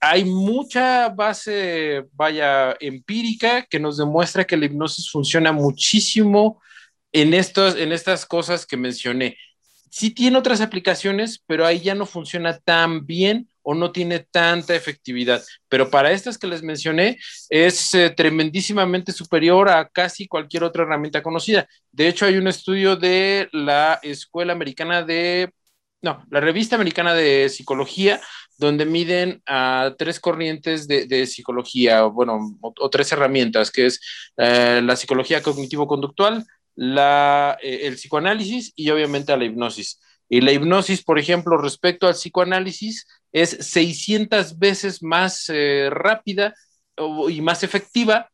hay mucha base, vaya, empírica que nos demuestra que la hipnosis funciona muchísimo en, estos, en estas cosas que mencioné sí tiene otras aplicaciones, pero ahí ya no funciona tan bien o no tiene tanta efectividad. Pero para estas que les mencioné, es eh, tremendísimamente superior a casi cualquier otra herramienta conocida. De hecho, hay un estudio de la Escuela Americana de, no, la Revista Americana de Psicología, donde miden a tres corrientes de, psicología, bueno, o, tres herramientas, que es eh, la psicología cognitivo-conductual, eh, el psicoanálisis y obviamente a la hipnosis. Y la hipnosis, por ejemplo, respecto al psicoanálisis, es 600 veces más eh, rápida y más efectiva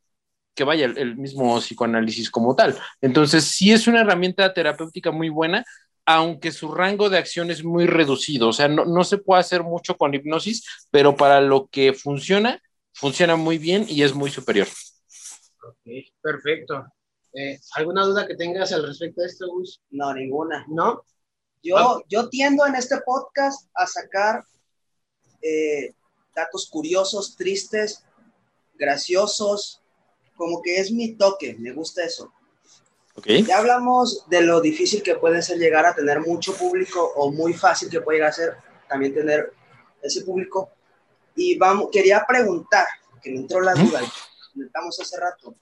que vaya el, mismo psicoanálisis como tal. Entonces, sí es una herramienta terapéutica muy buena, aunque su rango de acción es muy reducido. O sea, no, no se puede hacer mucho con hipnosis, pero para lo que funciona, funciona muy bien y es muy superior. Ok, perfecto. Eh, ¿Alguna duda que tengas al respecto de esto, Gus? No, ninguna. ¿No? Yo, ah. yo tiendo en este podcast a sacar eh, datos curiosos, tristes, graciosos, como que es mi toque, me gusta eso. Okay. Ya hablamos de lo difícil que puede ser llegar a tener mucho público o muy fácil que puede llegar a ser también tener ese público. Y vamos, quería preguntar, que me entró la duda, comentamos hace rato,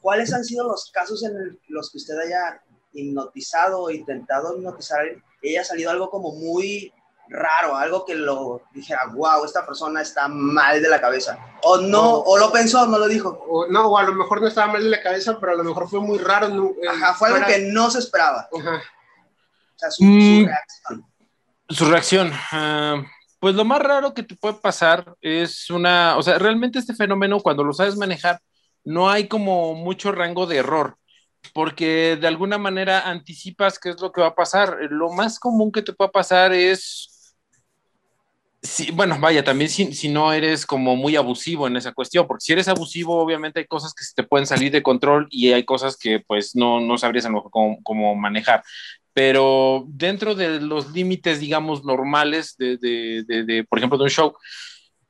¿cuáles han sido los casos en los que usted haya hipnotizado o intentado hipnotizar y haya salido algo como muy raro, algo que lo dijera, wow, esta persona está mal de la cabeza. O no, o, lo pensó, no lo dijo. O, no, o a lo mejor no estaba mal de la cabeza, pero a lo mejor fue muy raro. Eh, Ajá, fue algo que no se esperaba. Ajá. O sea, su, mm, reacción. Su reacción. Ah, pues lo más raro que te puede pasar es una, o sea, realmente este fenómeno cuando lo sabes manejar, no hay como mucho rango de error. porque de alguna manera anticipas qué es lo que va a pasar. Lo más común que te pueda pasar es, si, bueno, vaya, también si, si, no eres como muy abusivo en esa cuestión, porque si eres abusivo, obviamente hay cosas que se te pueden salir de control y hay cosas que pues no, no sabrías cómo, cómo manejar. Pero dentro de los límites, digamos, normales de, de, de, de, por ejemplo, de un show,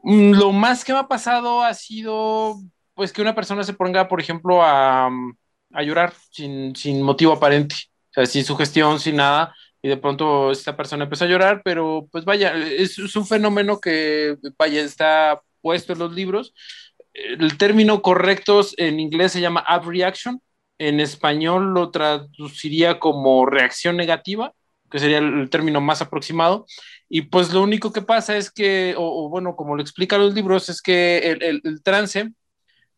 mm, lo más que me ha pasado ha sido pues que una persona se ponga, por ejemplo, a, a llorar sin, sin, motivo aparente, o sea, sin sugestión, sin nada, y de pronto esta persona empezó a llorar, pero pues vaya, es, un fenómeno que, vaya, está puesto en los libros. El término correcto en inglés se llama abreaction, en español lo traduciría como reacción negativa, que sería el término más aproximado. Y pues lo único que pasa es que, o, bueno, como lo explican los libros, es que el trance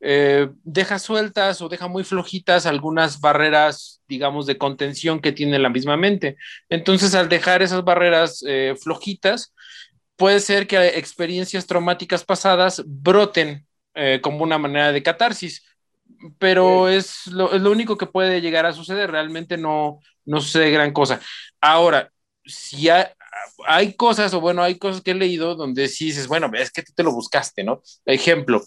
eh, deja sueltas o deja muy flojitas algunas barreras, digamos, de contención que tiene la misma mente. Entonces, al dejar esas barreras eh, flojitas, puede ser que experiencias traumáticas pasadas broten eh, como una manera de catarsis, pero sí. es, lo, es, lo, único que puede llegar a suceder, realmente no, no sucede gran cosa. Ahora, si hay, hay cosas, o bueno, hay cosas que he leído donde sí dices, bueno, es que tú te lo buscaste, ¿no? Ejemplo,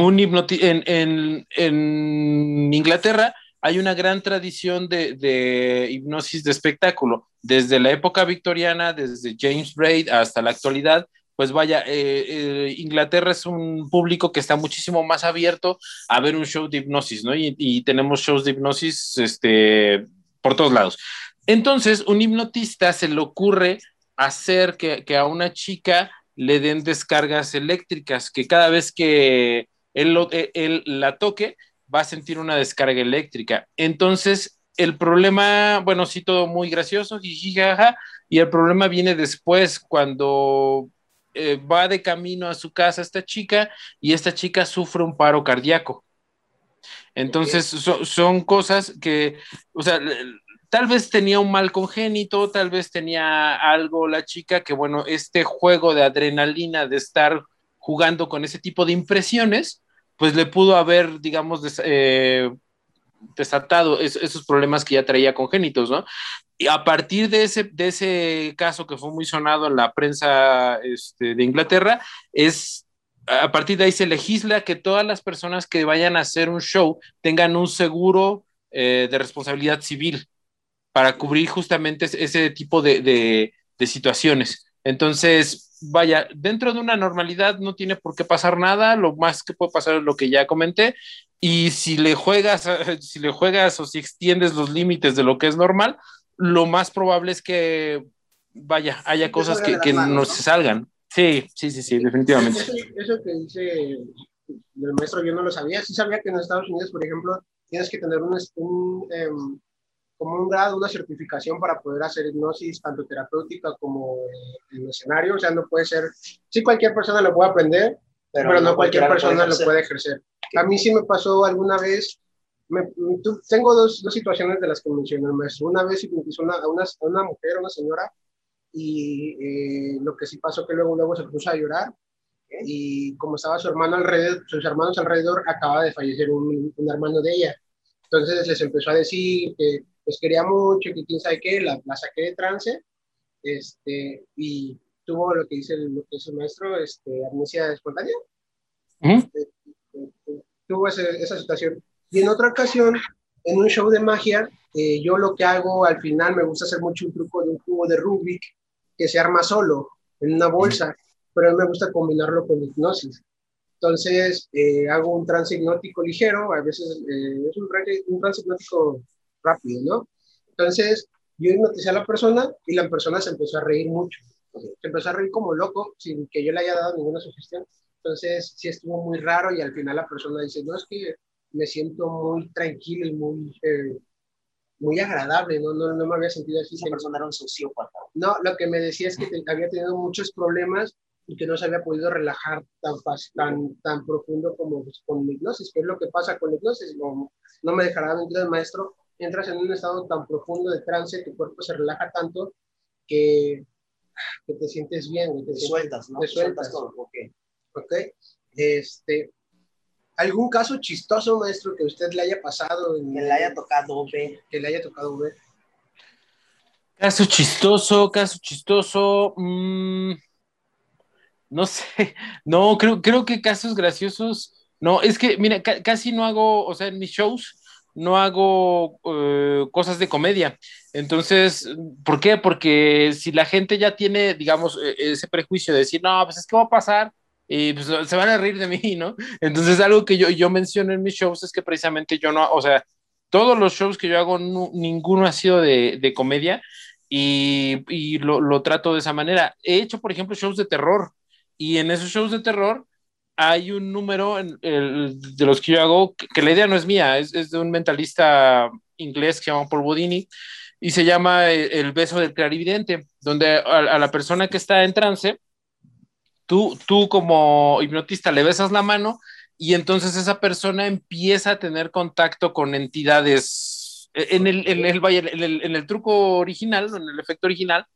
un en, en, Inglaterra hay una gran tradición de, de, hipnosis de espectáculo. Desde la época victoriana, desde James Braid hasta la actualidad, pues vaya, eh, eh, Inglaterra es un público que está muchísimo más abierto a ver un show de hipnosis, ¿no? Y, tenemos shows de hipnosis este, por todos lados. Entonces, un hipnotista se le ocurre hacer que a una chica le den descargas eléctricas, que cada vez que él, él, la toque, va a sentir una descarga eléctrica. Entonces, el problema, bueno, sí, todo muy gracioso, jijijaja, y el problema viene después, cuando eh, va de camino a su casa esta chica y esta chica sufre un paro cardíaco. Entonces, so, son cosas que, o sea, tal vez tenía un mal congénito, tal vez tenía algo la chica que, bueno, este juego de adrenalina, de estar jugando con ese tipo de impresiones, pues le pudo haber, digamos, des, eh, desatado es, esos problemas que ya traía congénitos, ¿no? Y a partir de ese, de ese caso que fue muy sonado en la prensa este, de Inglaterra, es a partir de ahí se legisla que todas las personas que vayan a hacer un show tengan un seguro eh, de responsabilidad civil para cubrir justamente ese tipo de, de, de situaciones. Entonces, vaya, dentro de una normalidad no tiene por qué pasar nada, lo más que puede pasar es lo que ya comenté, y si le juegas, si le juegas o si extiendes los límites de lo que es normal, lo más probable es que, vaya, haya cosas que, que manos, no, se salgan. Sí, sí, sí, sí, definitivamente. Eso, eso, que dice el maestro yo no lo sabía, sí sabía que en Estados Unidos, por ejemplo, tienes que tener un, un um, como un grado, una certificación para poder hacer hipnosis tanto terapéutica como en el escenario. O sea, no puede ser, sí cualquier persona lo puede aprender, pero, pero no, no cualquier persona lo puede ejercer. A mí sí me pasó alguna vez, me, tengo dos, dos, situaciones de las que mencioné el maestro. Una vez hipnotizó una, a una, a una mujer, una señora, y eh, lo que sí pasó que luego, luego se puso a llorar y como estaba su hermano alrededor, sus hermanos alrededor, acaba de fallecer un, un hermano de ella. Entonces les empezó a decir que pues quería mucho, que quién sabe qué, la, la saqué de trance, este, y tuvo lo que dice el, lo que dice el maestro, este, amnesia espontánea. Uh -huh. tuvo ese, esa situación. Y en otra ocasión, en un show de magia, eh, yo lo que hago al final, me gusta hacer mucho un truco de un cubo de Rubik que se arma solo, en una bolsa, pero a mí me gusta combinarlo con hipnosis. Entonces, eh, hago un trance hipnótico ligero, a veces eh, es un, un trance hipnótico rápido, ¿no? Entonces, yo hipnoticé a la persona y la persona se empezó a reír mucho. Se empezó a reír como loco sin que yo le haya dado ninguna sugestión. Entonces, sí estuvo muy raro y al final la persona dice, no, es que me siento muy tranquilo y muy, eh, muy agradable, ¿no? No, no me había sentido así. Esa persona era un sociópata. No, lo que me decía es que te, había tenido muchos problemas y que no se había podido relajar tan fácil, tan, tan profundo como con hipnosis, que es lo que pasa con hipnosis. No, no me dejará mentir el maestro, entras en un estado tan profundo de trance, tu cuerpo se relaja tanto que, que te sientes bien. Te, te sueltas, ¿no? Te sueltas. todo, ok. Ok. Este, ¿Algún caso chistoso, maestro, que usted le haya pasado? que le haya tocado ver. Que le haya tocado ver. Caso chistoso, caso chistoso. Mm, no sé. No, creo, creo que casos graciosos. No, es que, mira, casi no hago, o sea, en mis shows no hago eh, cosas de comedia. Entonces, ¿por qué? Porque si la gente ya tiene, digamos, e, ese prejuicio de decir, no, pues es que va a pasar y pues se van a reír de mí, ¿no? Entonces, algo que yo, yo menciono en mis shows es que precisamente yo no, o sea, todos los shows que yo hago, ninguno ha sido de, de comedia y, y lo, lo, trato de esa manera. He hecho, por ejemplo, shows de terror y en esos shows de terror hay un número de los que yo hago, que, la idea no es mía, es, de un mentalista inglés que se Paul Bodini, y se llama el, beso del clarividente, donde a, la persona que está en trance, tú, tú como hipnotista le besas la mano y entonces esa persona empieza a tener contacto con entidades. E, en el truco original, en el efecto original,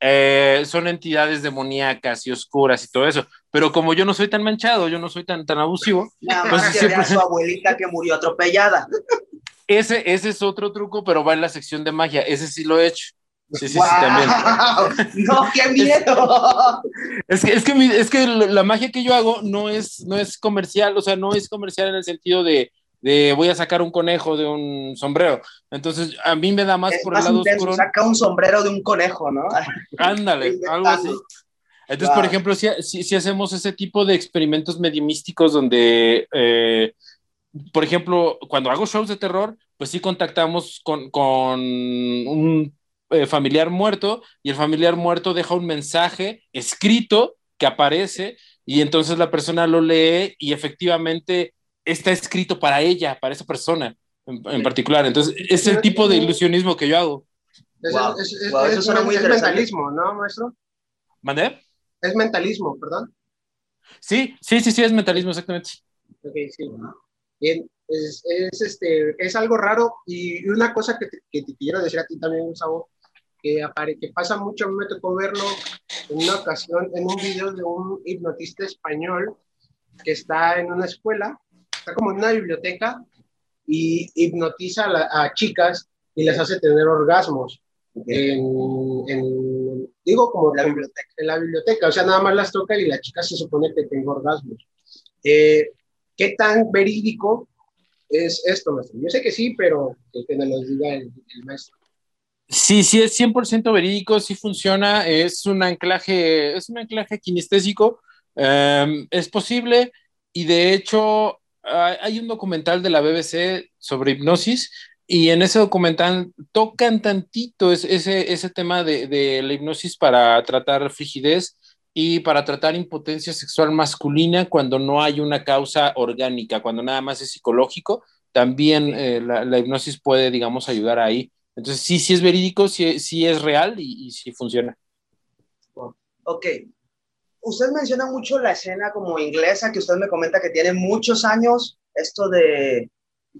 eh, son entidades demoníacas y oscuras y todo eso. Pero como yo no soy tan manchado, yo no soy tan, tan abusivo. Nada pues más siempre... su abuelita que murió atropellada. Ese, ese es otro truco, pero va en la sección de magia. Ese sí lo he hecho. Sí, sí, sí, también. ¡No, qué miedo! Es que, es, que, es que la magia que yo hago no es, no es comercial, o sea, no es comercial en el sentido de, de voy a sacar un conejo de un sombrero. Entonces, a mí me da más por el lado oscuro. Saca un sombrero de un conejo, ¿no? Ándale, algo así. Entonces, por ejemplo, si, si, hacemos ese tipo de experimentos medimísticos donde, eh, por ejemplo, cuando hago shows de terror, pues sí contactamos con, con un eh, familiar muerto y el familiar muerto deja un mensaje escrito que aparece y entonces la persona lo lee y efectivamente está escrito para ella, para esa persona en, particular. Entonces, es el tipo de ilusionismo que yo hago. Es, es, mentalismo, ¿no, maestro? ¿Mandé? Es mentalismo, perdón. Sí, sí, sí, sí, es mentalismo, exactamente. Ok, sí. Bien, es, este, es algo raro y una cosa que te, que te quiero decir a ti también, Gustavo, que, que pasa mucho, a mí me tocó verlo en una ocasión en un video de un hipnotista español que está en una escuela está como en una biblioteca y hipnotiza a, chicas y les hace tener orgasmos. En, digo como la biblioteca. en la biblioteca, o sea, nada más las toca y la chica se supone que tiene orgasmos. Eh, ¿Qué tan verídico es esto, maestro? Yo sé que sí, pero que, nos lo diga el, maestro. Sí, sí, es 100% verídico, sí funciona, es un anclaje, es un anclaje kinestésico, em, es posible y de hecho hay un documental de la BBC sobre hipnosis y en ese documental tocan tantito ese, ese tema de, la hipnosis para tratar frigidez y para tratar impotencia sexual masculina cuando no hay una causa orgánica, cuando nada más es psicológico, también eh, la, hipnosis puede, digamos, ayudar ahí. Entonces, sí, sí es verídico, sí, sí es real y, y sí funciona. Ok, usted menciona mucho la escena como inglesa, que usted me comenta que tiene muchos años, esto de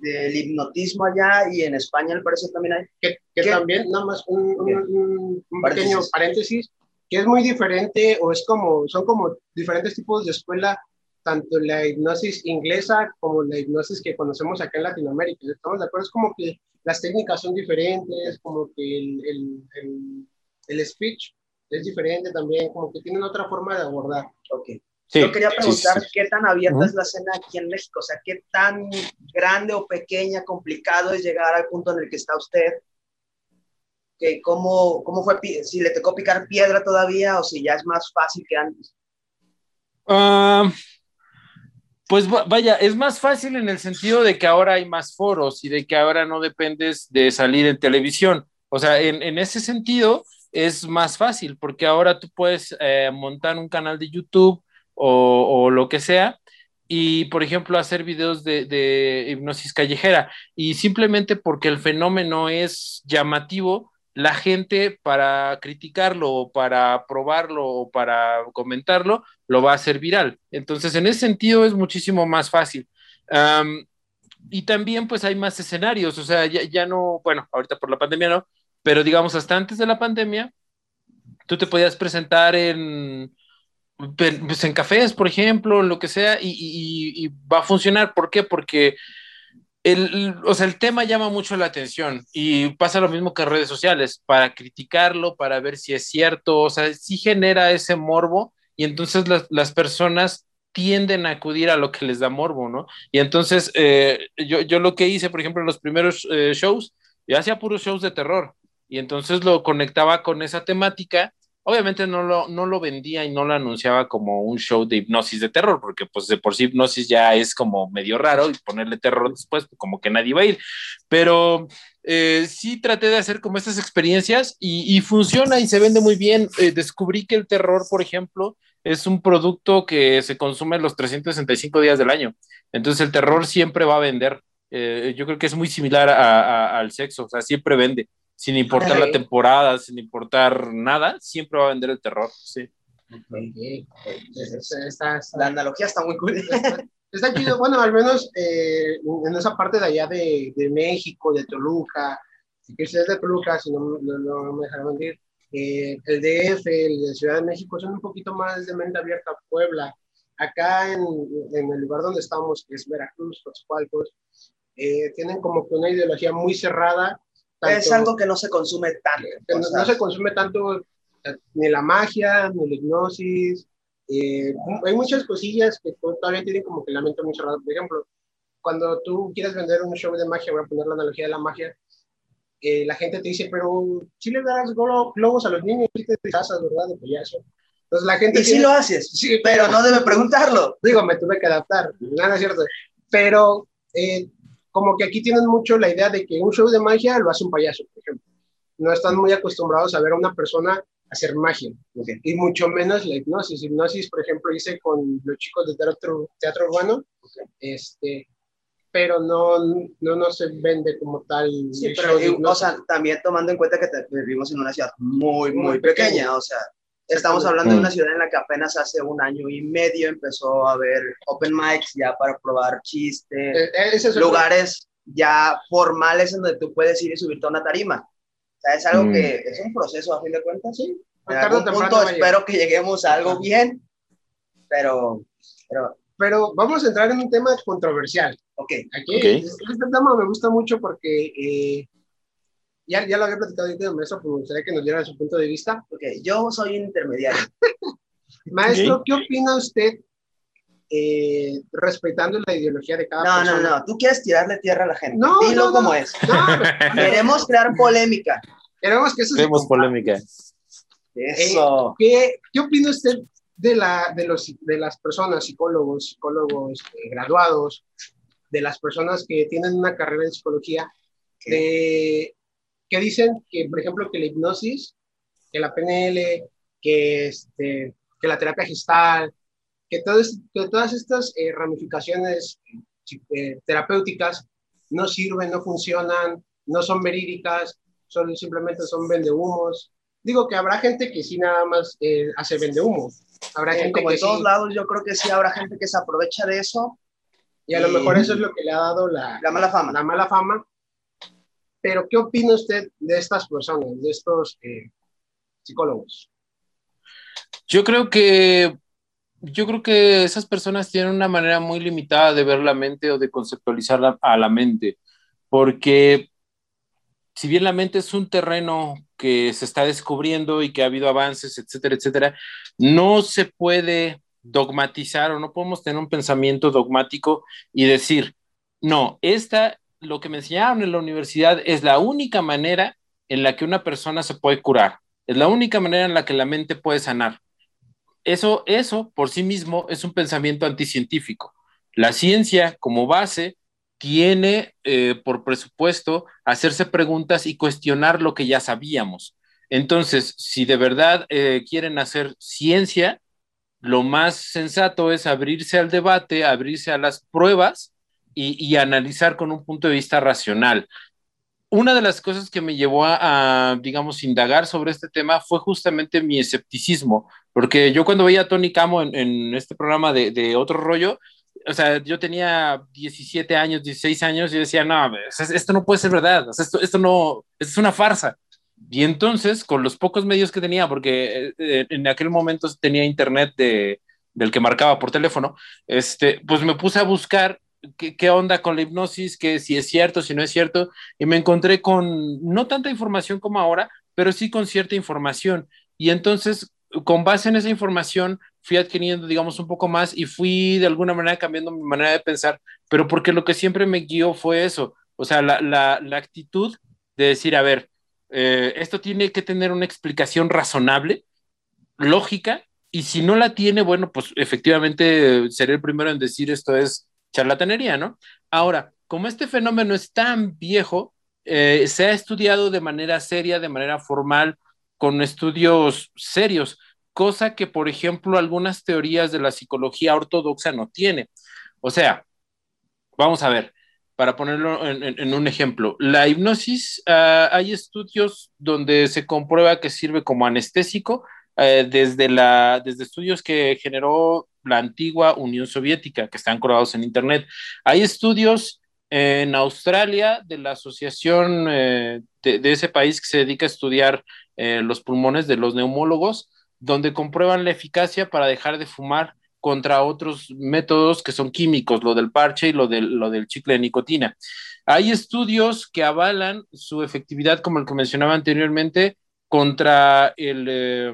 del hipnotismo allá y en España al parecer también hay. Que, que también, nada más un, pequeño paréntesis, que es muy diferente o es como, son como diferentes tipos de escuela, tanto la hipnosis inglesa como la hipnosis que conocemos acá en Latinoamérica. ¿Estamos de acuerdo? Es como que las técnicas son diferentes, como que el, el, el, el speech es diferente también, como que tienen otra forma de abordar. Ok. Yo quería preguntar qué tan abierta es la escena aquí en México, o sea, qué tan grande o pequeña, complicado es llegar al punto en el que está usted. Que cómo, ¿Cómo fue, si le tocó picar piedra todavía o si ya es más fácil que antes? Ah, pues vaya, es más fácil en el sentido de que ahora hay más foros y de que ahora no dependes de salir en televisión. O sea, en, en ese sentido, es más fácil porque ahora tú puedes eh, montar un canal de YouTube o, lo que sea y, por ejemplo, hacer videos de, hipnosis callejera y simplemente porque el fenómeno es llamativo, la gente para criticarlo o para probarlo o para comentarlo lo va a hacer viral. Entonces, en ese sentido es muchísimo más fácil. y también pues hay más escenarios, o sea, ya, ya no, bueno, ahorita por la pandemia no, pero digamos, hasta antes de la pandemia, tú te podías presentar en, pues en cafés, por ejemplo, lo que sea, y, va a funcionar. ¿Por qué? Porque el, o sea, el tema llama mucho la atención y pasa lo mismo que en redes sociales, para criticarlo, para ver si es cierto, o sea, sí genera ese morbo y entonces las, personas tienden a acudir a lo que les da morbo, ¿no? Y entonces eh, yo, yo, lo que hice, por ejemplo, en los primeros eh, shows, yo hacía puros shows de terror y entonces lo conectaba con esa temática Obviamente no lo, no lo vendía y no lo anunciaba como un show de hipnosis de terror, porque pues de por sí hipnosis ya es como medio raro y ponerle terror después, pues, como que nadie va a ir. Pero eh, sí traté de hacer como estas experiencias y, funciona y se vende muy bien. Eh, descubrí que el terror, por ejemplo, es un producto que se consume los 365 días del año. Entonces el terror siempre va a vender. Eh, yo creo que es muy similar al sexo, o sea, siempre vende sin importar la temporada, sin importar nada, siempre va a vender el terror, sí. la analogía está muy cool. Está, chido, bueno, al menos eh, en esa parte de allá de, de México, de Toluca, que si es de Toluca, si no, no, me dejarán mentir, eh, el DF, el de Ciudad de México, son un poquito más de mente abierta, Puebla. Acá en, en el lugar donde estamos, que es Veracruz, los eh, tienen como que una ideología muy cerrada es algo que no se consume tanto. no, se consume tanto eh, ni la magia, ni la hipnosis. Eh, hay muchas cosillas que todavía tienen como que la mente muy cerrada. Por ejemplo, cuando tú quieres vender un show de magia, voy a poner la analogía de la magia, eh, la gente te dice, pero si le das globos a los niños, si te disfrazas, ¿verdad? De payaso. Entonces la gente... Y sí lo haces, sí, pero, no debe preguntarlo. Digo, me tuve que adaptar, nada es cierto. Pero eh, como que aquí tienen mucho la idea de que un show de magia lo hace un payaso, por ejemplo. No están muy acostumbrados a ver a una persona hacer magia, y mucho menos la hipnosis. Hipnosis, por ejemplo, hice con los chicos de teatro, teatro urbano, este, pero no, no, no se vende como tal. Sí, pero o sea, también tomando en cuenta que vivimos en una ciudad muy, muy, pequeña, o sea, Estamos hablando de una ciudad en la que apenas hace un año y medio empezó a haber open mics ya para probar chistes, eh, eh, lugares ya formales en donde tú puedes ir y subirte a una tarima. O sea, es algo mm. que es un proceso a fin de cuentas, sí. En algún punto espero que lleguemos a algo bien, pero, pero... Pero vamos a entrar en un tema controversial. Ok. Aquí, Este, tema me gusta mucho porque eh, ya, ya lo había platicado yo con el maestro, pero me gustaría que nos diera su punto de vista. Ok, yo soy intermediario. maestro, ¿qué opina usted eh, respetando la ideología de cada no, persona? No, no, no, tú quieres tirarle tierra a la gente. No, Dilo como es. Queremos crear polémica. Queremos que eso Queremos polémica. Eso. Eh, ¿qué, ¿Qué opina usted de, la, de, los, de las personas, psicólogos, psicólogos eh, graduados, de las personas que tienen una carrera en psicología, de que dicen que, por ejemplo, que la hipnosis, que la PNL, que, este, que la terapia gestal, que, que todas estas eh, ramificaciones eh, terapéuticas no sirven, no funcionan, no son verídicas, son, simplemente son vendehumos. Digo que habrá gente que sí nada más eh, hace vendehumo. Habrá gente como que de todos lados, yo creo que sí habrá gente que se aprovecha de eso. Y a lo mejor eso es lo que le ha dado la, la mala fama. La mala fama pero, ¿qué opina usted de estas personas, de estos eh, psicólogos? Yo creo que yo creo que esas personas tienen una manera muy limitada de ver la mente o de conceptualizar a la mente, porque si bien la mente es un terreno que se está descubriendo y que ha habido avances, etcétera, etcétera, no se puede dogmatizar o no podemos tener un pensamiento dogmático y decir, no, esta lo que me enseñaron en la universidad es la única manera en la que una persona se puede curar, es la única manera en la que la mente puede sanar. Eso, eso por sí mismo es un pensamiento anticientífico. La ciencia como base tiene eh, por presupuesto hacerse preguntas y cuestionar lo que ya sabíamos. Entonces, si de verdad eh, quieren hacer ciencia, lo más sensato es abrirse al debate, abrirse a las pruebas y, analizar con un punto de vista racional. Una de las cosas que me llevó a, digamos, indagar sobre este tema fue justamente mi escepticismo, porque yo cuando veía a Tony Camo en, este programa de, Otro Rollo, o sea, yo tenía 17 años, 16 años y decía, no, esto no puede ser verdad, esto, esto no, es una farsa. Y entonces, con los pocos medios que tenía, porque eh, en aquel momento tenía internet de, del que marcaba por teléfono, este, pues me puse a buscar qué, qué, onda con la hipnosis, que si es cierto, si no es cierto, y me encontré con no tanta información como ahora, pero sí con cierta información. Y entonces, con base en esa información, fui adquiriendo, digamos, un poco más y fui de alguna manera cambiando mi manera de pensar, pero porque lo que siempre me guió fue eso, o sea, la, la, la actitud de decir, a ver, eh, esto tiene que tener una explicación razonable, lógica, y si no la tiene, bueno, pues efectivamente seré el primero en decir esto es charlatanería, ¿no? Ahora, como este fenómeno es tan viejo, eh, se ha estudiado de manera seria, de manera formal, con estudios serios, cosa que, por ejemplo, algunas teorías de la psicología ortodoxa no tiene. O sea, vamos a ver, para ponerlo en, un ejemplo, la hipnosis, uh, hay estudios donde se comprueba que sirve como anestésico uh, desde, la, desde estudios que generó la antigua Unión Soviética, que están colgados en Internet. Hay estudios en Australia de la asociación uh, de, ese país que se dedica a estudiar los pulmones de los neumólogos, donde comprueban la eficacia para dejar de fumar contra otros métodos que son químicos, lo del parche y lo del, lo del chicle de nicotina. Hay estudios que avalan su efectividad, como el que mencionaba anteriormente, contra el, eh,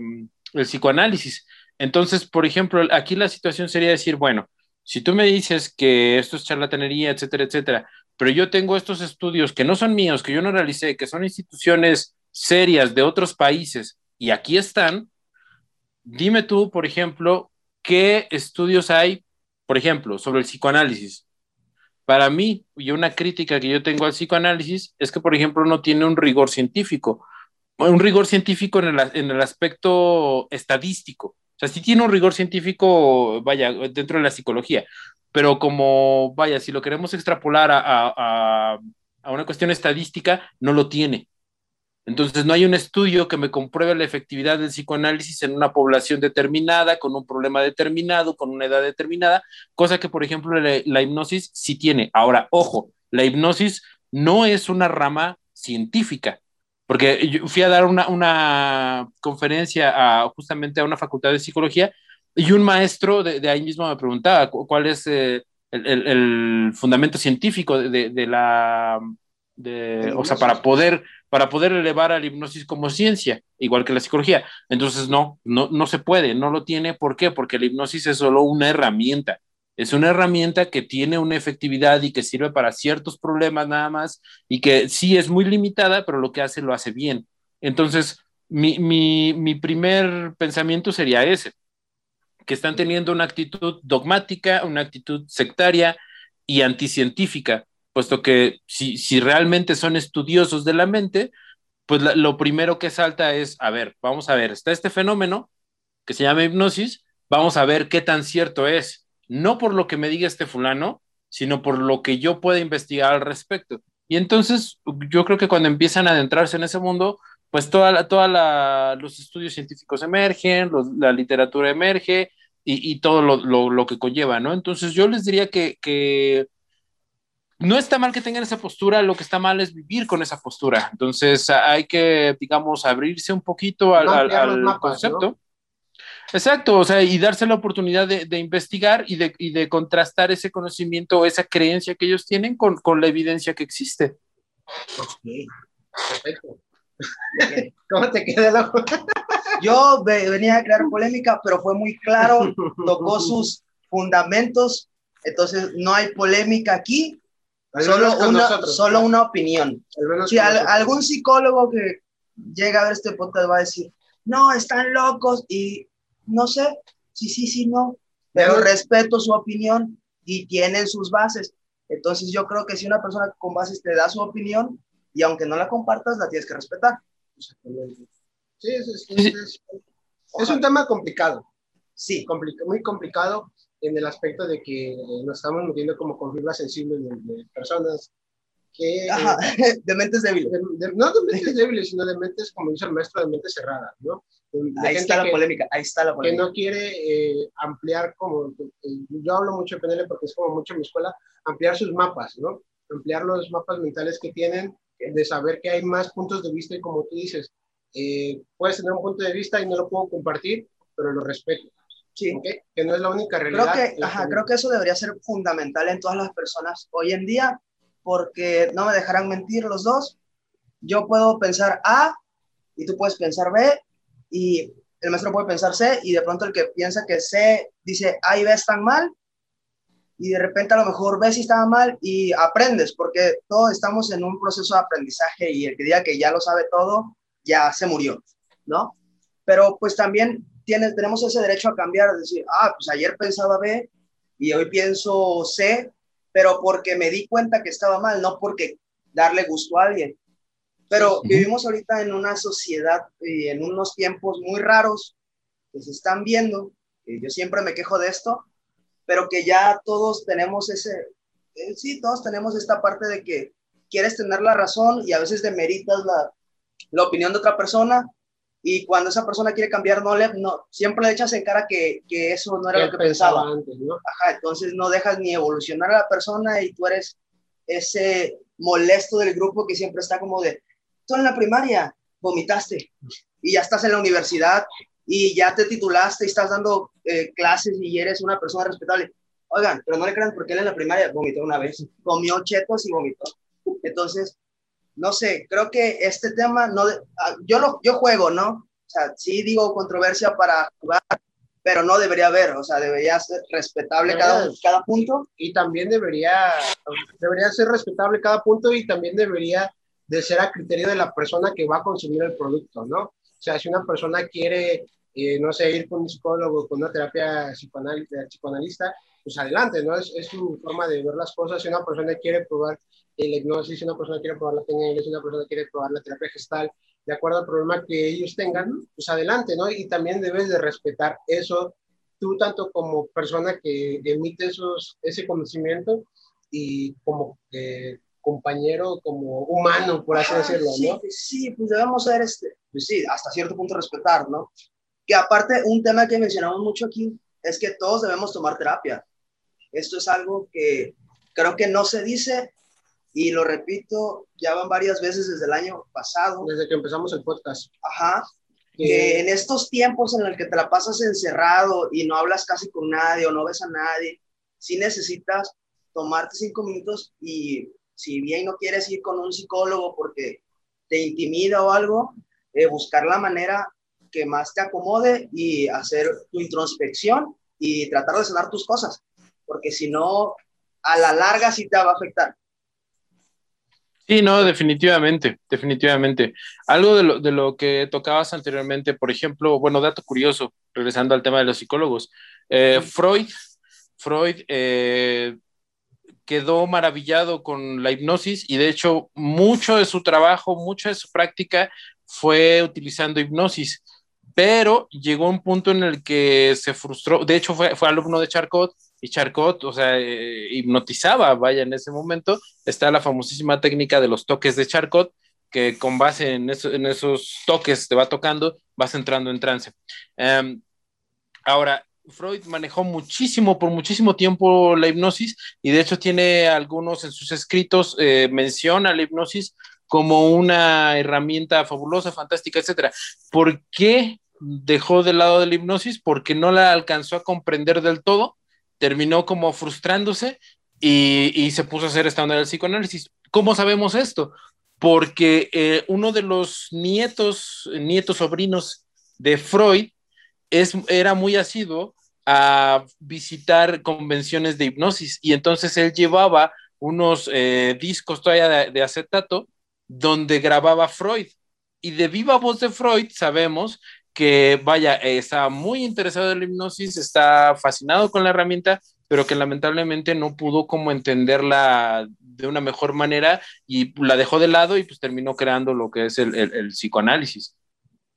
el psicoanálisis. Entonces, por ejemplo, aquí la situación sería decir, bueno, si tú me dices que esto es charlatanería, etcétera, etcétera, pero yo tengo estos estudios que no son míos, que yo no realicé, que son instituciones serias de otros países y aquí están, dime tú, por ejemplo, ¿qué estudios hay, por ejemplo, sobre el psicoanálisis? Para mí, y una crítica que yo tengo al psicoanálisis es que, por ejemplo, no tiene un rigor científico, un rigor científico en el, en el aspecto estadístico. Sea, sí tiene un rigor científico, vaya, dentro de la psicología, pero como, vaya, si lo queremos extrapolar a una cuestión estadística, no lo tiene. Entonces, no hay un estudio que me compruebe la efectividad del psicoanálisis en una población determinada, con un problema determinado, con una edad determinada, cosa que, por ejemplo, la, la hipnosis sí tiene. Ahora, ojo, la hipnosis no es una rama científica, porque yo fui a dar una, una conferencia a, justamente a una facultad de psicología y un maestro de, de ahí mismo me preguntaba cuál es eh, el, el, el, fundamento científico de, de la... De, o sea, para poder para poder elevar a la hipnosis como ciencia, igual que la psicología. Entonces, no, no, no se puede, no lo tiene. ¿Por qué? Porque la hipnosis es solo una herramienta. Es una herramienta que tiene una efectividad y que sirve para ciertos problemas nada más y que sí es muy limitada, pero lo que hace lo hace bien. Entonces, mi, mi, mi primer pensamiento sería ese, que están teniendo una actitud dogmática, una actitud sectaria y anticientífica puesto que si, si realmente son estudiosos de la mente, pues lo primero que salta es, a ver, vamos a ver, está este fenómeno que se llama hipnosis, vamos a ver qué tan cierto es, no por lo que me diga este fulano, sino por lo que yo pueda investigar al respecto. Y entonces yo creo que cuando empiezan a adentrarse en ese mundo, pues toda, toda la, los estudios científicos emergen, los, la literatura emerge y, y todo lo, lo, lo, que conlleva, ¿no? Entonces yo les diría que, que no está mal que tengan esa postura, lo que está mal es vivir con esa postura. Entonces hay que, digamos, abrirse un poquito al, al, al mapas, concepto. ¿no? Exacto, o sea, y darse la oportunidad de, de investigar y de, y de, contrastar ese conocimiento o esa creencia que ellos tienen con, con la evidencia que existe. Okay. Perfecto. ¿Cómo te queda el ojo? Yo venía a crear polémica, pero fue muy claro, tocó sus fundamentos, entonces no hay polémica aquí, Solo una, solo una opinión. Si al, algún psicólogo que llega a ver este podcast va a decir, no, están locos y no sé, sí, sí, sí, no, pero respeto su opinión y tienen sus bases. Entonces yo creo que si una persona con bases te da su opinión y aunque no la compartas, la tienes que respetar. Sí, es, es, es, es un tema complicado. Sí. Complica, muy complicado en el aspecto de que nos estamos metiendo como con fibras sensibles de, de personas que... Ajá, de mentes débiles. De, de, no de mentes débiles, sino de mentes, como dice el maestro, de mentes cerradas, ¿no? ahí está la polémica, ahí está la polémica. Que no quiere eh, ampliar como, eh, yo hablo mucho de PNL porque es como mucho en mi escuela, ampliar sus mapas, ¿no? ampliar los mapas mentales que tienen, de saber que hay más puntos de vista y como tú dices, eh, puedes tener un punto de vista y no lo puedo compartir, pero lo respeto. Sí. Que no es la única realidad. Creo que, ajá, creo que eso debería ser fundamental en todas las personas hoy en día, porque no me dejarán mentir los dos. Yo puedo pensar A y tú puedes pensar B y el maestro puede pensar C y de pronto el que piensa que C dice A y B están mal y de repente a lo mejor ves si estaba mal y aprendes, porque todos estamos en un proceso de aprendizaje y el que diga que ya lo sabe todo, ya se murió, ¿no? Pero pues también tiene, tenemos ese derecho a cambiar, decir, ah, pues ayer pensaba B y hoy pienso C, pero porque me di cuenta que estaba mal, no porque darle gusto a alguien. Pero vivimos ahorita en una sociedad y en unos tiempos muy raros que se están viendo, yo siempre me quejo de esto, pero que ya todos tenemos ese, eh, sí, todos tenemos esta parte de que quieres tener la razón y a veces demeritas la, la opinión de otra persona y cuando esa persona quiere cambiar, no le, no, siempre le echas en cara que, que eso no era lo que pensaba. Antes, ¿no? Ajá, entonces no dejas ni evolucionar a la persona y tú eres ese molesto del grupo que siempre está como de, tú en la primaria vomitaste y ya estás en la universidad y ya te titulaste y estás dando eh, clases y eres una persona respetable. Oigan, pero no le crean porque él en la primaria vomitó una vez, comió chetos y vomitó. Entonces, no sé, creo que este tema, no, ah, yo, lo, yo juego, ¿no? O sea, sí digo controversia para jugar, pero no debería haber, o sea, debería ser respetable cada, cada punto. Y también debería, debería ser respetable cada punto y también debería de ser a criterio de la persona que va a consumir el producto, ¿no? O sea, si una persona quiere, eh, no sé, ir con un psicólogo, con una terapia psicoanalista, pues adelante, ¿no? Es, es, su forma de ver las cosas. Si una persona quiere probar el hipnosis, si una persona quiere probar la técnica, si una persona quiere probar la terapia gestal, de acuerdo al problema que ellos tengan, pues adelante, ¿no? Y también debes de respetar eso, tú tanto como persona que emite esos, ese conocimiento y como eh, compañero, como humano, por así decirlo, ¿no? Sí, pues debemos ser, este, pues sí, hasta cierto punto respetar, ¿no? Que aparte, un tema que mencionamos mucho aquí es que todos debemos tomar terapia. Esto es algo que creo que no se dice y lo repito, ya van varias veces desde el año pasado. Desde que empezamos el podcast. Ajá. Que en estos tiempos en el que te la pasas encerrado y no hablas casi con nadie o no ves a nadie, sí necesitas tomarte cinco minutos y si bien no quieres ir con un psicólogo porque te intimida o algo, eh, buscar la manera que más te acomode y hacer tu introspección y tratar de sanar tus cosas, porque si no, a la larga sí te va a afectar. Sí, no, definitivamente, definitivamente. Algo de lo, de lo que tocabas anteriormente, por ejemplo, bueno, dato curioso, regresando al tema de los psicólogos, eh, Freud, Freud eh, quedó maravillado con la hipnosis y de hecho mucho de su trabajo, mucha de su práctica fue utilizando hipnosis, pero llegó un punto en el que se frustró, de hecho fue, fue alumno de Charcot y Charcot, o sea, eh, hipnotizaba, vaya, en ese momento está la famosísima técnica de los toques de Charcot, que con base en, en esos toques te va tocando, vas entrando en trance. Em, ahora, Freud manejó muchísimo, por muchísimo tiempo la hipnosis y de hecho tiene algunos en sus escritos, eh, menciona la hipnosis como una herramienta fabulosa, fantástica, etc. ¿Por qué dejó de lado de la hipnosis? Porque no la alcanzó a comprender del todo, terminó como frustrándose y, se puso a hacer esta onda del psicoanálisis. ¿Cómo sabemos esto? Porque eh, uno de los nietos, nietos sobrinos de Freud, era muy asiduo a visitar convenciones de hipnosis y entonces él llevaba unos eh, discos todavía de, acetato donde grababa Freud. Y de viva voz de Freud sabemos que, vaya, está muy interesado en la hipnosis, está fascinado con la herramienta, pero que lamentablemente no pudo como entenderla de una mejor manera y la dejó de lado y pues terminó creando lo que es el psicoanálisis.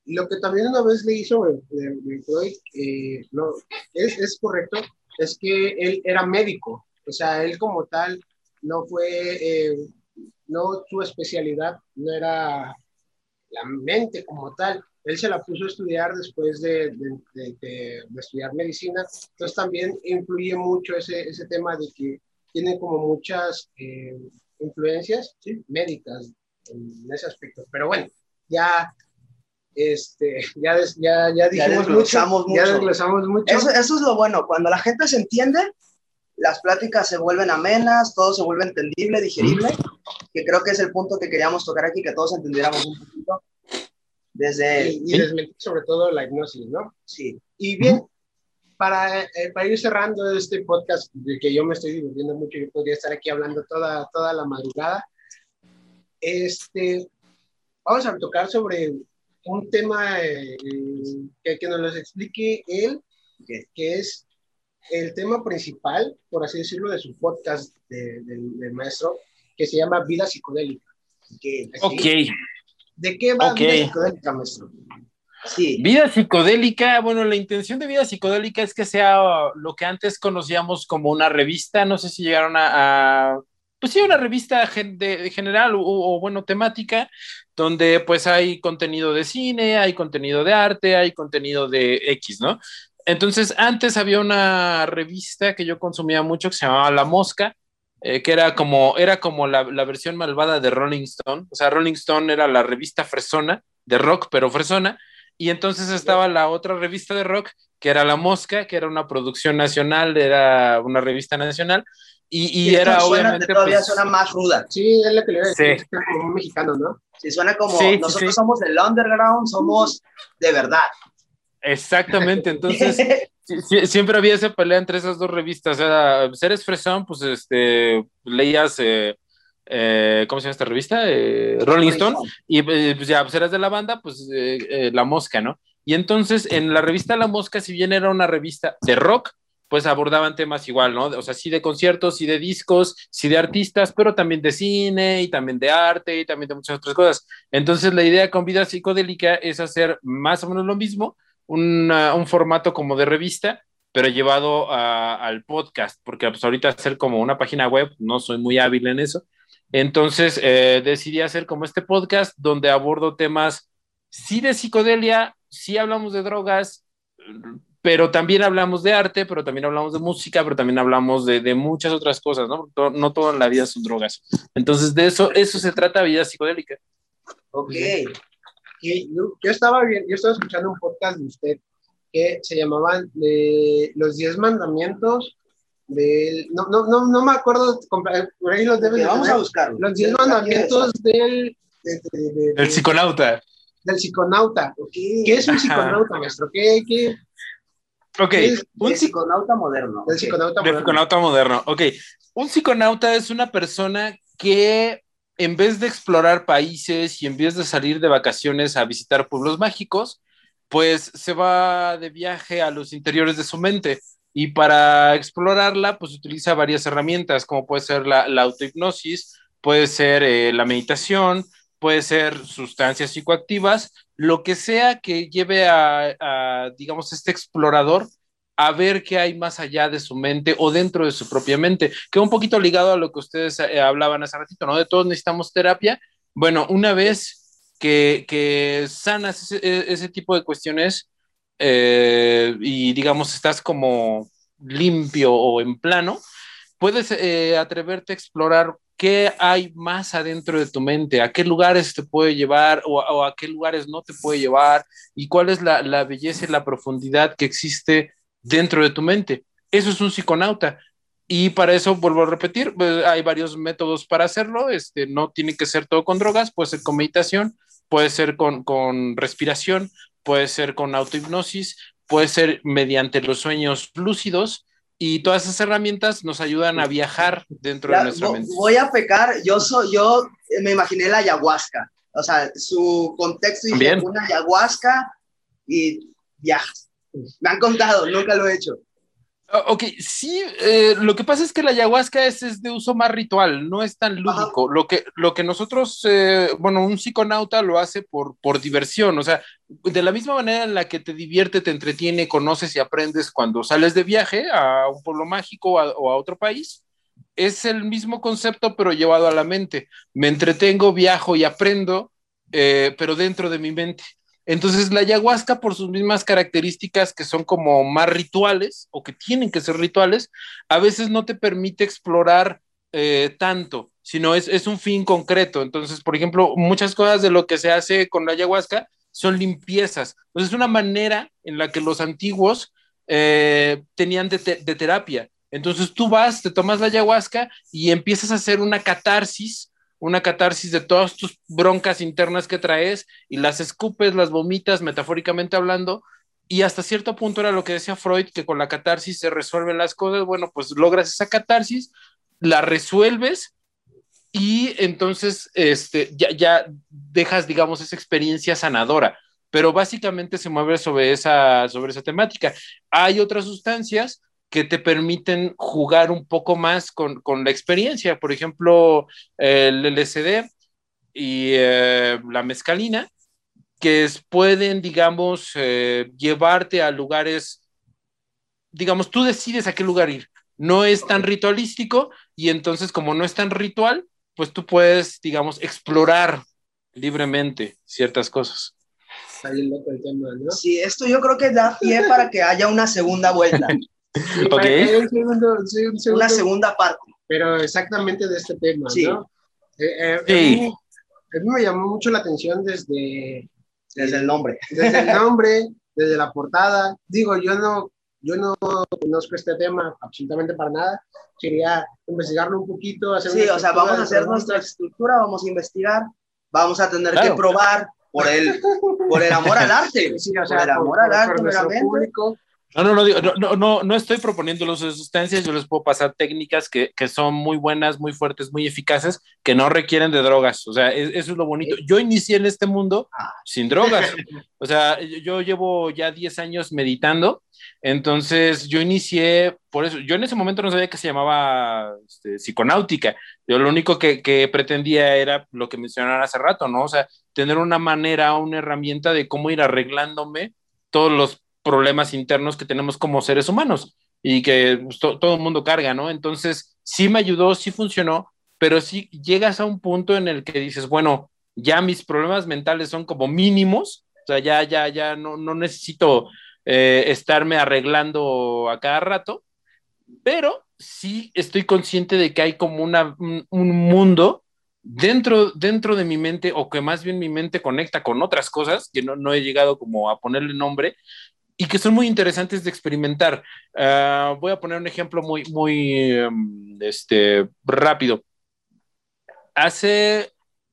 Lo que también una vez le hizo Freud, eh, no, es, es correcto, es que él era médico, o sea, él como tal no fue, eh, no su especialidad no era la mente como tal, él se la puso a estudiar después de, de, de, estudiar medicina, entonces también influye mucho ese, ese, tema de que tiene como muchas, eh, influencias médicas en ese aspecto. Pero bueno, ya este, ya, ya, ya dijimos mucho, Ya desglosamos mucho. Eso, eso, es lo bueno, cuando la gente se entiende, las pláticas se vuelven amenas, todo se vuelve entendible, digerible, que creo que es el punto que queríamos tocar aquí, que todos entendiéramos un poquito. Desde... Y, desmentir sobre todo la hipnosis, ¿no? Sí. Y bien, para, eh, para ir cerrando este podcast, de que yo me estoy divirtiendo mucho, yo podría estar aquí hablando toda, toda la madrugada, este, vamos a tocar sobre un tema eh, que, que, nos lo explique él, que es el tema principal, por así decirlo, de su podcast del maestro, que se llama Vida Psicodélica. ok. ¿De qué va Vida Psicodélica, maestro? Sí. Vida psicodélica, bueno, la intención de vida psicodélica es que sea lo que antes conocíamos como una revista, no sé si llegaron a, pues sí, una revista de, general o, o, bueno, temática, donde pues hay contenido de cine, hay contenido de arte, hay contenido de X, ¿no? Entonces, antes había una revista que yo consumía mucho que se llamaba La Mosca, eh, que era como, era como la, versión malvada de Rolling Stone. O sea, Rolling Stone era la revista fresona, de rock, pero fresona. Y entonces estaba la otra revista de rock, que era La Mosca, que era una producción nacional, era una revista nacional. Y, y, era obviamente. Todavía pues, suena más ruda. Sí, es lo que le voy a decir, como un mexicano, ¿no? Sí, suena como. nosotros somos del underground, somos de verdad. Exactamente, entonces siempre había esa pelea entre esas dos revistas. Era Seres Fresón, pues este, leías, eh, eh, ¿cómo se llama esta revista? Eh, Rolling Stone, y pues ya, pues eras de la banda, pues La Mosca, ¿no? Y entonces en la revista La Mosca, si bien era una revista de rock, pues abordaban temas igual, ¿no? O sea, sí de conciertos, sí de discos, sí de artistas, pero también de cine y también de arte y también de muchas otras cosas. Entonces la idea con Vida Psicodélica es hacer más o menos lo mismo, un formato como de revista, pero llevado al podcast, porque pues ahorita hacer como una página web, no soy muy hábil en eso. Entonces eh, decidí hacer como este podcast donde abordo temas, sí de psicodelia, sí hablamos de drogas, pero también hablamos de arte, pero también hablamos de música, pero también hablamos de, de muchas otras cosas, ¿no? No toda la vida son drogas. Entonces de eso, eso se trata vida psicodélica. Ok yo, estaba bien, yo estaba escuchando un podcast de usted que se llamaban de Los Diez Mandamientos del, no, no, no, no me acuerdo, por ahí los debes Vamos a buscar. Los Diez Mandamientos del... del psiconauta. Del psiconauta. ¿Qué es un psiconauta, maestro? ¿Qué, qué, Ok, un psiconauta moderno. El psiconauta moderno. psiconauta moderno. Ok, un psiconauta es una persona que en vez de explorar países y en vez de salir de vacaciones a visitar pueblos mágicos, pues se va de viaje a los interiores de su mente. Y para explorarla, pues utiliza varias herramientas, como puede ser la, autohipnosis, puede ser eh, la meditación, puede ser sustancias psicoactivas, lo que sea que lleve a, a digamos, este explorador a ver qué hay más allá de su mente o dentro de su propia mente, que un poquito ligado a lo que ustedes eh, hablaban hace ratito, ¿no? De todos necesitamos terapia. Bueno, una vez que, que sanas ese, tipo de cuestiones eh, y digamos estás como limpio o en plano, puedes eh, atreverte a explorar qué hay más adentro de tu mente, a qué lugares te puede llevar o, a qué lugares no te puede llevar y cuál es la, la belleza y la profundidad que existe dentro de tu mente. Eso es un psiconauta. Y para eso, vuelvo a repetir, pues, hay varios métodos para hacerlo. Este, no tiene que ser todo con drogas, puede ser con meditación, puede ser con, con respiración, puede ser con autohipnosis, puede ser mediante los sueños lúcidos. Y todas esas herramientas nos ayudan a viajar dentro de nuestra mente. Voy a pecar, yo, soy, yo me imaginé la ayahuasca. O sea, su contexto dice una ayahuasca y viajas me han contado, nunca lo he hecho. Ok, sí, eh, lo que pasa es que la ayahuasca es, de uso más ritual, no es tan lúdico. Lo que, lo que nosotros, eh, bueno, un psiconauta lo hace por, por diversión, o sea, de la misma manera en la que te divierte, te entretiene, conoces y aprendes cuando sales de viaje a un pueblo mágico o a otro país, es el mismo concepto pero llevado a la mente. Me entretengo, viajo y aprendo, eh, pero dentro de mi mente. Entonces, la ayahuasca, por sus mismas características que son como más rituales o que tienen que ser rituales, a veces no te permite explorar eh, tanto, sino es, es un fin concreto. Entonces, por ejemplo, muchas cosas de lo que se hace con la ayahuasca son limpiezas. Entonces, es una manera en la que los antiguos eh, tenían de, de, terapia. Entonces, tú vas, te tomas la ayahuasca y empiezas a hacer una catarsis, una catarsis de todas tus broncas internas que traes y las escupes, las vomitas, metafóricamente hablando, y hasta cierto punto era lo que decía Freud, que con la catarsis se resuelven las cosas. Bueno, pues logras esa catarsis, la resuelves y entonces este, ya, ya dejas, digamos, esa experiencia sanadora. Pero básicamente se mueve sobre esa, sobre esa temática. Hay otras sustancias que te permiten jugar un poco más con, con la experiencia. Por ejemplo, el LSD y eh, la mescalina que pueden, digamos, eh, llevarte a lugares, digamos, tú decides a qué lugar ir. No es tan ritualístico y entonces como no es tan ritual, pues tú puedes, digamos, explorar libremente ciertas cosas. Está bien loco el tema, ¿no? Sí, esto yo creo que da pie para que haya una segunda vuelta. ok. Una segunda parte. Pero exactamente de este tema, ¿no? Eh, eh, a mí me llamó mucho la atención desde desde el nombre. Desde el nombre, desde la portada. Digo, yo no, yo no conozco este tema absolutamente para nada. Quería investigarlo un poquito. Hacer sí, o sea, vamos a hacer nuestra estructura, vamos a investigar, vamos a tener que probar por el, por el amor al arte. Sí, o sea, por el amor al arte, público, no, no, no, no, no, no, no estoy proponiendo las sustancias, yo les puedo pasar técnicas que, que, son muy buenas, muy fuertes, muy eficaces, que no requieren de drogas. O sea, eso es lo bonito. Yo inicié en este mundo sin drogas. O sea, yo llevo ya 10 años meditando, entonces yo inicié, por eso, yo en ese momento no sabía que se llamaba este, psiconáutica. Yo lo único que, que pretendía era lo que mencionaron hace rato, ¿no? O sea, tener una manera, una herramienta de cómo ir arreglándome todos los problemas internos que tenemos como seres humanos y que pues, todo el mundo carga, ¿no? Entonces, sí me ayudó, sí funcionó, pero sí llegas a un punto en el que dices, bueno, ya mis problemas mentales son como mínimos, o sea, ya, ya, ya no, no necesito eh, estarme arreglando a cada rato, pero sí estoy consciente de que hay como una, un, mundo dentro, dentro de mi mente, o que más bien mi mente conecta con otras cosas, que no, no he llegado como a ponerle nombre, y que son muy interesantes de experimentar. Uh, voy a poner un ejemplo muy, muy um, este, rápido. Hace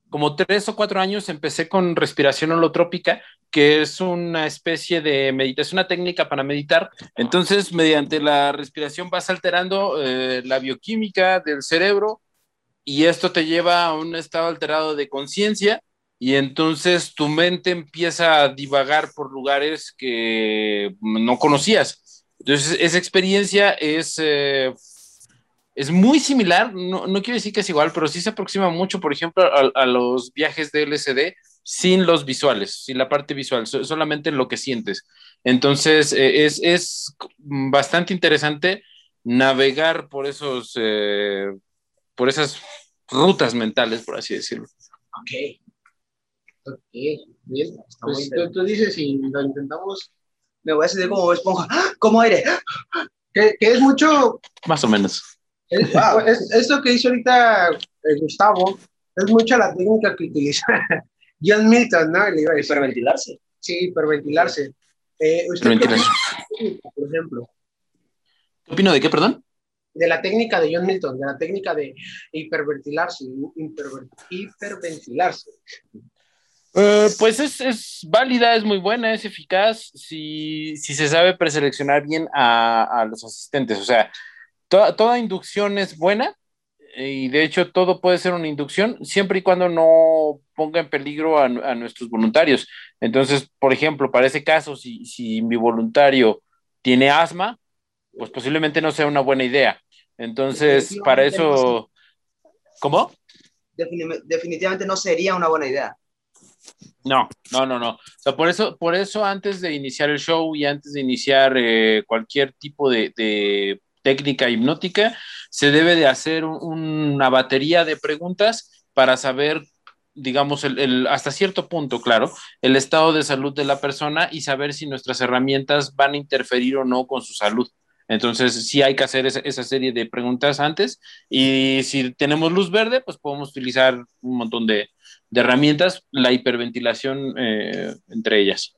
como tres o cuatro años empecé con respiración holotrópica, que es una especie de meditación, una técnica para meditar. Entonces, mediante la respiración vas alterando eh, la bioquímica del cerebro y esto te lleva a un estado alterado de conciencia y entonces tu mente empieza a divagar por lugares que no conocías. Entonces esa experiencia es, eh, es muy similar, no, no, quiero decir que es igual, pero sí se aproxima mucho, por ejemplo, a, los viajes de LSD sin los visuales, sin la parte visual, solamente lo que sientes. Entonces eh, es, es, bastante interesante navegar por esos, eh, por esas rutas mentales, por así decirlo. Ok. Ok, bien. Pues tú, dices, si lo intentamos. Me voy a sentir como esponja, como aire. Que, que, es mucho. Más o menos. Es, esto que hizo ahorita eh, Gustavo es mucha la técnica que utiliza John Milton, ¿no? Le iba a decir. Hiperventilarse. Sí, hiperventilarse. Eh, por ejemplo. ¿Qué opino de qué, perdón? de la técnica de John Milton, de la técnica de hiperventilarse, hiperventilarse. Eh, pues es, válida, es muy buena, es eficaz si, se sabe preseleccionar bien a, los asistentes. O sea, toda inducción es buena y de hecho todo puede ser una inducción siempre y cuando no ponga en peligro a, nuestros voluntarios. Entonces, por ejemplo, para ese caso, si, si mi voluntario tiene asma, pues posiblemente no sea una buena idea. Entonces, para eso... ¿Cómo? Definitivamente no sería una buena idea. No, no, no, no. O por eso, por eso antes de iniciar el show y antes de iniciar eh, cualquier tipo de, técnica hipnótica, se debe de hacer una batería de preguntas para saber, digamos, hasta cierto punto, claro, el estado de salud de la persona y saber si nuestras herramientas van a interferir o no con su salud. Entonces, sí hay que hacer esa, serie de preguntas antes y si tenemos luz verde, pues podemos utilizar un montón de, herramientas, la hiperventilación eh, entre ellas.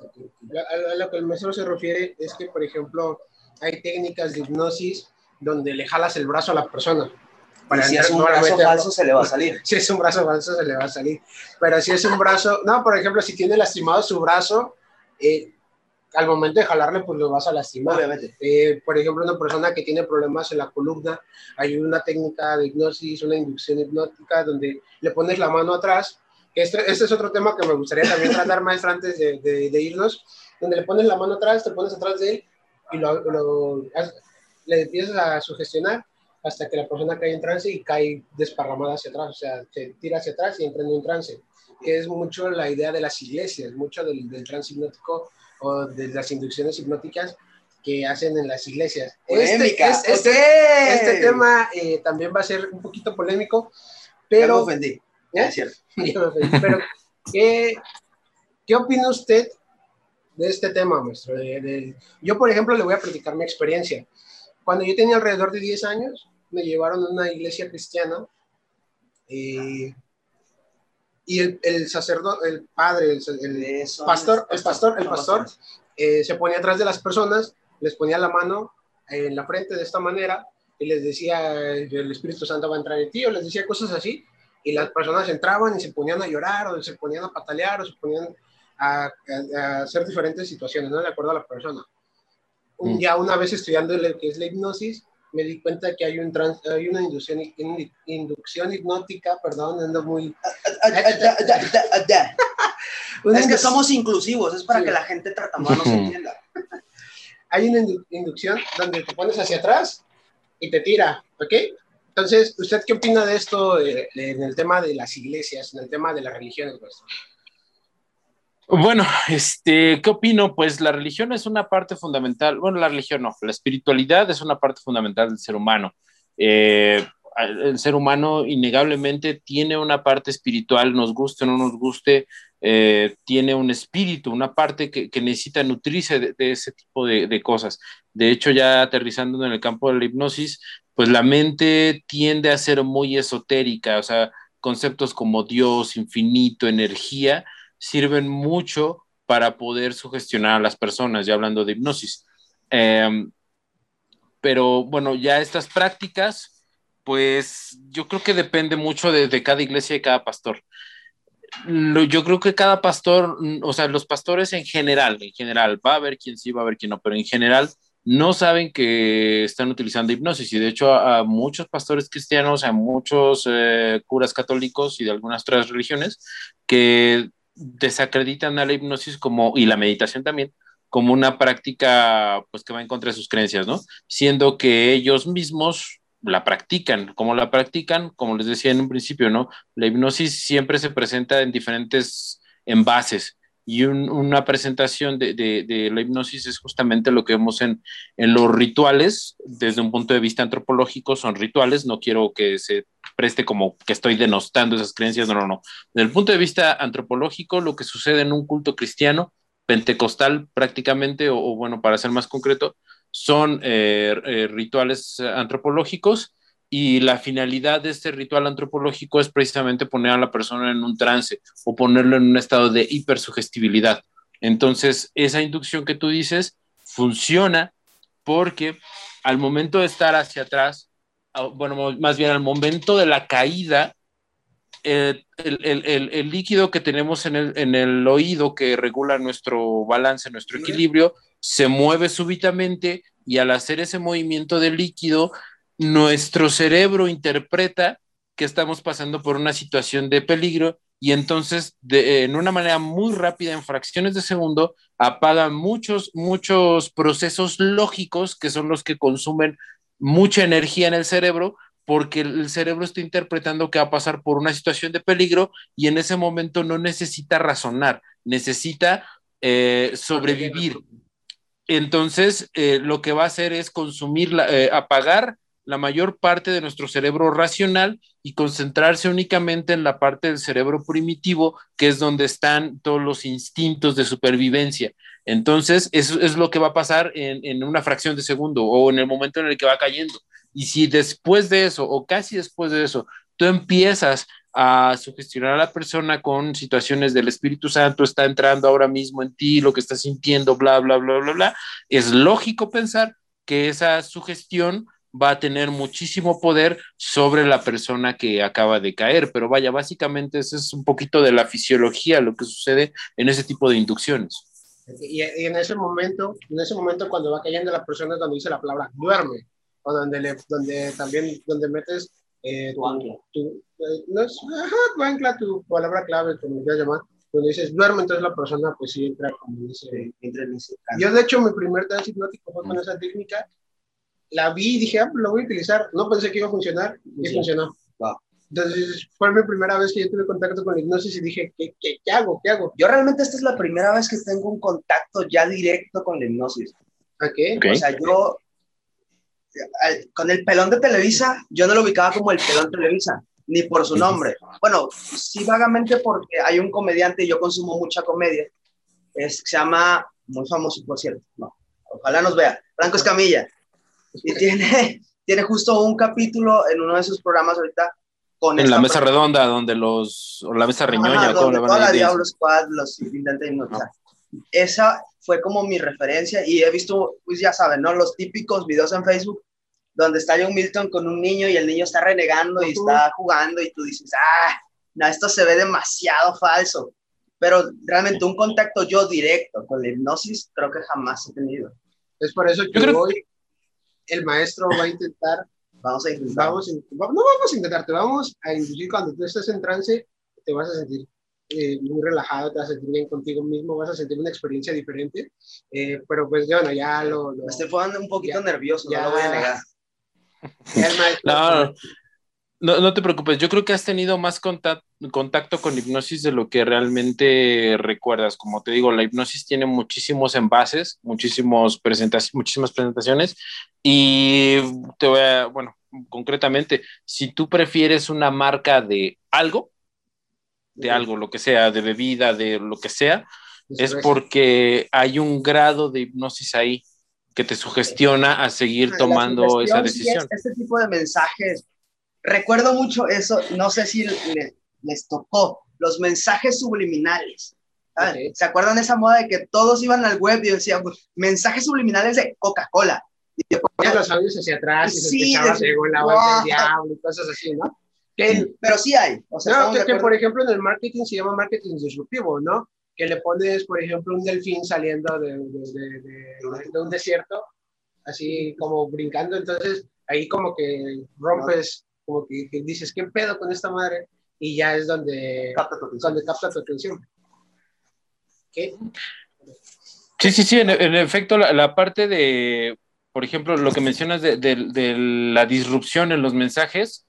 A, lo que el maestro se refiere es que, por ejemplo, hay técnicas de hipnosis donde le jalas el brazo a la persona. Para si es un brazo falso, se le va a salir. Si es un brazo falso, se le va a salir. Pero si es un brazo, no, por ejemplo, si tiene lastimado su brazo, eh, al momento de jalarle, pues lo vas a lastimar. Eh, por ejemplo, una persona que tiene problemas en la columna, hay una técnica de hipnosis, una inducción hipnótica, donde le pones la mano atrás. Este, este es otro tema que me gustaría también tratar, maestra, antes de, de, irnos, donde le pones la mano atrás, te pones atrás de él y lo, le empiezas a sugestionar hasta que la persona cae en trance y cae desparramada hacia atrás, o sea, se tira hacia atrás y entra en un trance, que es mucho la idea de las iglesias, mucho del, del trance hipnótico o de las inducciones hipnóticas que hacen en las iglesias. Este, este, este, tema eh, también va a ser un poquito polémico, pero... me ofendí. ¿Eh? cierto. pero, ¿qué, ¿qué opina usted de este tema, maestro? yo, por ejemplo, le voy a platicar mi experiencia. Cuando yo tenía alrededor de 10 años, me llevaron a una iglesia cristiana eh, y el, sacerdote, el padre, el, pastor, el pastor, el pastor eh, se ponía atrás de las personas, les ponía la mano en la frente de esta manera y les decía, el Espíritu Santo va a entrar en ti, o les decía cosas así, y las personas entraban y se ponían a llorar, o se ponían a patalear, o se ponían a, hacer diferentes situaciones, ¿no? De acuerdo a la persona. Un, mm. Ya una vez estudiando lo que es la hipnosis, me di cuenta que hay, un trans, hay una inducción, inducción hipnótica, perdón, ando muy... es que somos inclusivos, es para que la gente no se entienda. hay una inducción donde te pones hacia atrás y te tira, ¿ok? Entonces, ¿usted qué opina de esto en el tema de las iglesias, en el tema de las religiones? Bueno, este, ¿qué opino? Pues la religión es una parte fundamental, bueno, la religión no, la espiritualidad es una parte fundamental del ser humano. Eh, el ser humano innegablemente tiene una parte espiritual, nos guste o no nos guste, eh, tiene un espíritu, una parte que, necesita nutrirse de, ese tipo de, de, cosas. De hecho, ya aterrizando en el campo de la hipnosis, pues la mente tiende a ser muy esotérica, o sea, conceptos como Dios, infinito, energía, sirven mucho para poder sugestionar a las personas, ya hablando de hipnosis. Em, pero bueno, ya estas prácticas, pues yo creo que depende mucho de, cada iglesia y cada pastor. yo creo que cada pastor, o sea, los pastores en general, en general, va a haber quien sí, va a haber quien no, pero en general no saben que están utilizando hipnosis y de hecho a, muchos pastores cristianos, a muchos eh, curas católicos y de algunas otras religiones que desacreditan a la hipnosis como, y la meditación también, como una práctica pues que va en contra de sus creencias, ¿no? Siendo que ellos mismos la practican, como la practican, como les decía en un principio, ¿no? La hipnosis siempre se presenta en diferentes envases y una presentación de, la hipnosis es justamente lo que vemos en, los rituales, desde un punto de vista antropológico, son rituales, no quiero que se preste como que estoy denostando esas creencias, no, no, no. Desde el punto de vista antropológico, lo que sucede en un culto cristiano, pentecostal prácticamente, o, bueno, para ser más concreto, son eh, eh, rituales antropológicos y la finalidad de este ritual antropológico es precisamente poner a la persona en un trance o ponerlo en un estado de hipersugestibilidad. Entonces, esa inducción que tú dices funciona porque al momento de estar hacia atrás, bueno, más bien al momento de la caída, el, líquido que tenemos en el, en el oído que regula nuestro balance, nuestro equilibrio, se mueve súbitamente y al hacer ese movimiento del líquido, nuestro cerebro interpreta que estamos pasando por una situación de peligro y entonces de, en una manera muy rápida, en fracciones de segundo, apaga muchos, muchos procesos lógicos que son los que consumen mucha energía en el cerebro porque el cerebro está interpretando que va a pasar por una situación de peligro y en ese momento no necesita razonar, necesita eh, sobrevivir. Entonces, eh, lo que va a hacer es consumir, eh, apagar la mayor parte de nuestro cerebro racional y concentrarse únicamente en la parte del cerebro primitivo, que es donde están todos los instintos de supervivencia. Entonces, eso es lo que va a pasar en, en una fracción de segundo o en el momento en el que va cayendo. Y si después de eso, o casi después de eso, tú empiezas a sugestionar a la persona con situaciones del Espíritu Santo, está entrando ahora mismo en ti, lo que estás sintiendo, bla, bla, bla, bla, bla, es lógico pensar que esa sugestión va a tener muchísimo poder sobre la persona que acaba de caer, pero vaya, básicamente eso es un poquito de la fisiología, lo que sucede en ese tipo de inducciones. Y, en ese momento, en ese momento cuando va cayendo la persona es donde dice la palabra duerme, o donde, le, donde también, donde metes eh, tu ancla. Tu, eh, no es, ajá, tu ancla, tu palabra clave, como quieras llamar. Cuando dices duerme, entonces la persona pues sí entra como dice. Entra en ese Yo de hecho mi primer dance hipnótico fue con esa técnica. La vi y dije, ah, pues lo voy a utilizar. No pensé que iba a funcionar y funcionó. Entonces fue mi primera vez que yo tuve contacto con la hipnosis y dije, ¿qué, qué, qué hago? ¿Qué hago? Yo realmente esta es la primera vez que tengo un contacto ya directo con la hipnosis. ¿A qué? O sea, yo con el pelón de Televisa, yo no lo ubicaba como el pelón Televisa, ni por su nombre. Bueno, sí vagamente porque hay un comediante, y yo consumo mucha comedia, es, se llama, muy famoso por cierto, no, ojalá nos vea, Franco Escamilla, y tiene, tiene justo un capítulo en uno de sus programas ahorita con en la mesa redonda donde los o la mesa riñoña donde toda la Diablo Squad los intentan esa fue como mi referencia y he visto pues ya saben no los típicos videos en Facebook donde está John Milton con un niño y el niño está renegando y está jugando y tú dices, ah, no, esto se ve demasiado falso. Pero realmente un contacto yo directo con la hipnosis creo que jamás he tenido. Es por eso que hoy el maestro va a intentar, vamos a intentar, vamos no vamos a intentar, te vamos a inducir cuando tú estés en trance, te vas a sentir eh, muy relajado, te vas a sentir bien contigo mismo, vas a sentir una experiencia diferente, eh, pero pues bueno, ya lo... lo Me estoy poniendo un poquito nervioso, ya, no lo voy a negar. no, no, no, te preocupes, yo creo que has tenido más contacto, con hipnosis de lo que realmente recuerdas. Como te digo, la hipnosis tiene muchísimos envases, muchísimos presentaciones, muchísimas presentaciones y te voy a, bueno, concretamente, si tú prefieres una marca de algo, de algo, lo que sea, de bebida, de lo que sea, es porque hay un grado de hipnosis ahí que te sugestiona a seguir tomando esa decisión. este tipo de mensajes, recuerdo mucho eso, no sé si les, tocó, los mensajes subliminales. ¿Se acuerdan de esa moda de que todos iban al web y decían pues, mensajes subliminales de Coca-Cola? Y ponían los audios hacia atrás y sí, se escuchaba la voz del diablo y cosas así, ¿no? pero sí hay. O sea, no, que, que, por ejemplo en el marketing se llama marketing disruptivo, ¿no? que le pones, por ejemplo, un delfín saliendo de, de, de, un desierto, así como brincando, entonces ahí como que rompes, como que, dices, ¿qué pedo con esta madre? Y ya es donde capta tu, donde capta tu atención. ¿Qué? Sí, sí, sí, en, efecto, la, la, parte de, por ejemplo, lo que mencionas de, de la disrupción en los mensajes,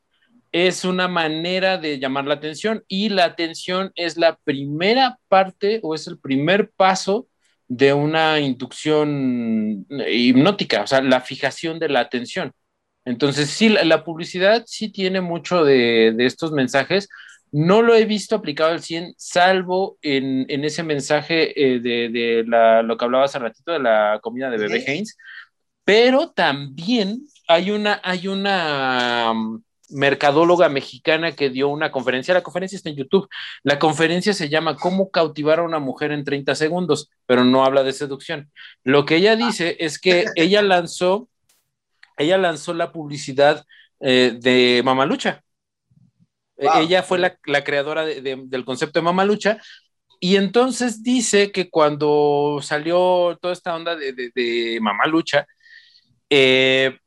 es una manera de llamar la atención y la atención es la primera parte o es el primer paso de una inducción hipnótica, o sea, la fijación de la atención. Entonces, sí, la, publicidad sí tiene mucho de, estos mensajes. No lo he visto aplicado al 100, salvo en, ese mensaje eh, de, lo que hablaba hace ratito de la comida de bebé Haynes, pero también hay una, hay una, mercadóloga mexicana que dio una conferencia. La conferencia está en YouTube. La conferencia se llama Cómo cautivar a una mujer en 30 segundos, pero no habla de seducción. Lo que ella dice es que ella lanzó, ella lanzó la publicidad eh, de Mamalucha. E, ella fue la, creadora del concepto de Mamalucha. Y entonces dice que cuando salió toda esta onda de, de Mamalucha, eh,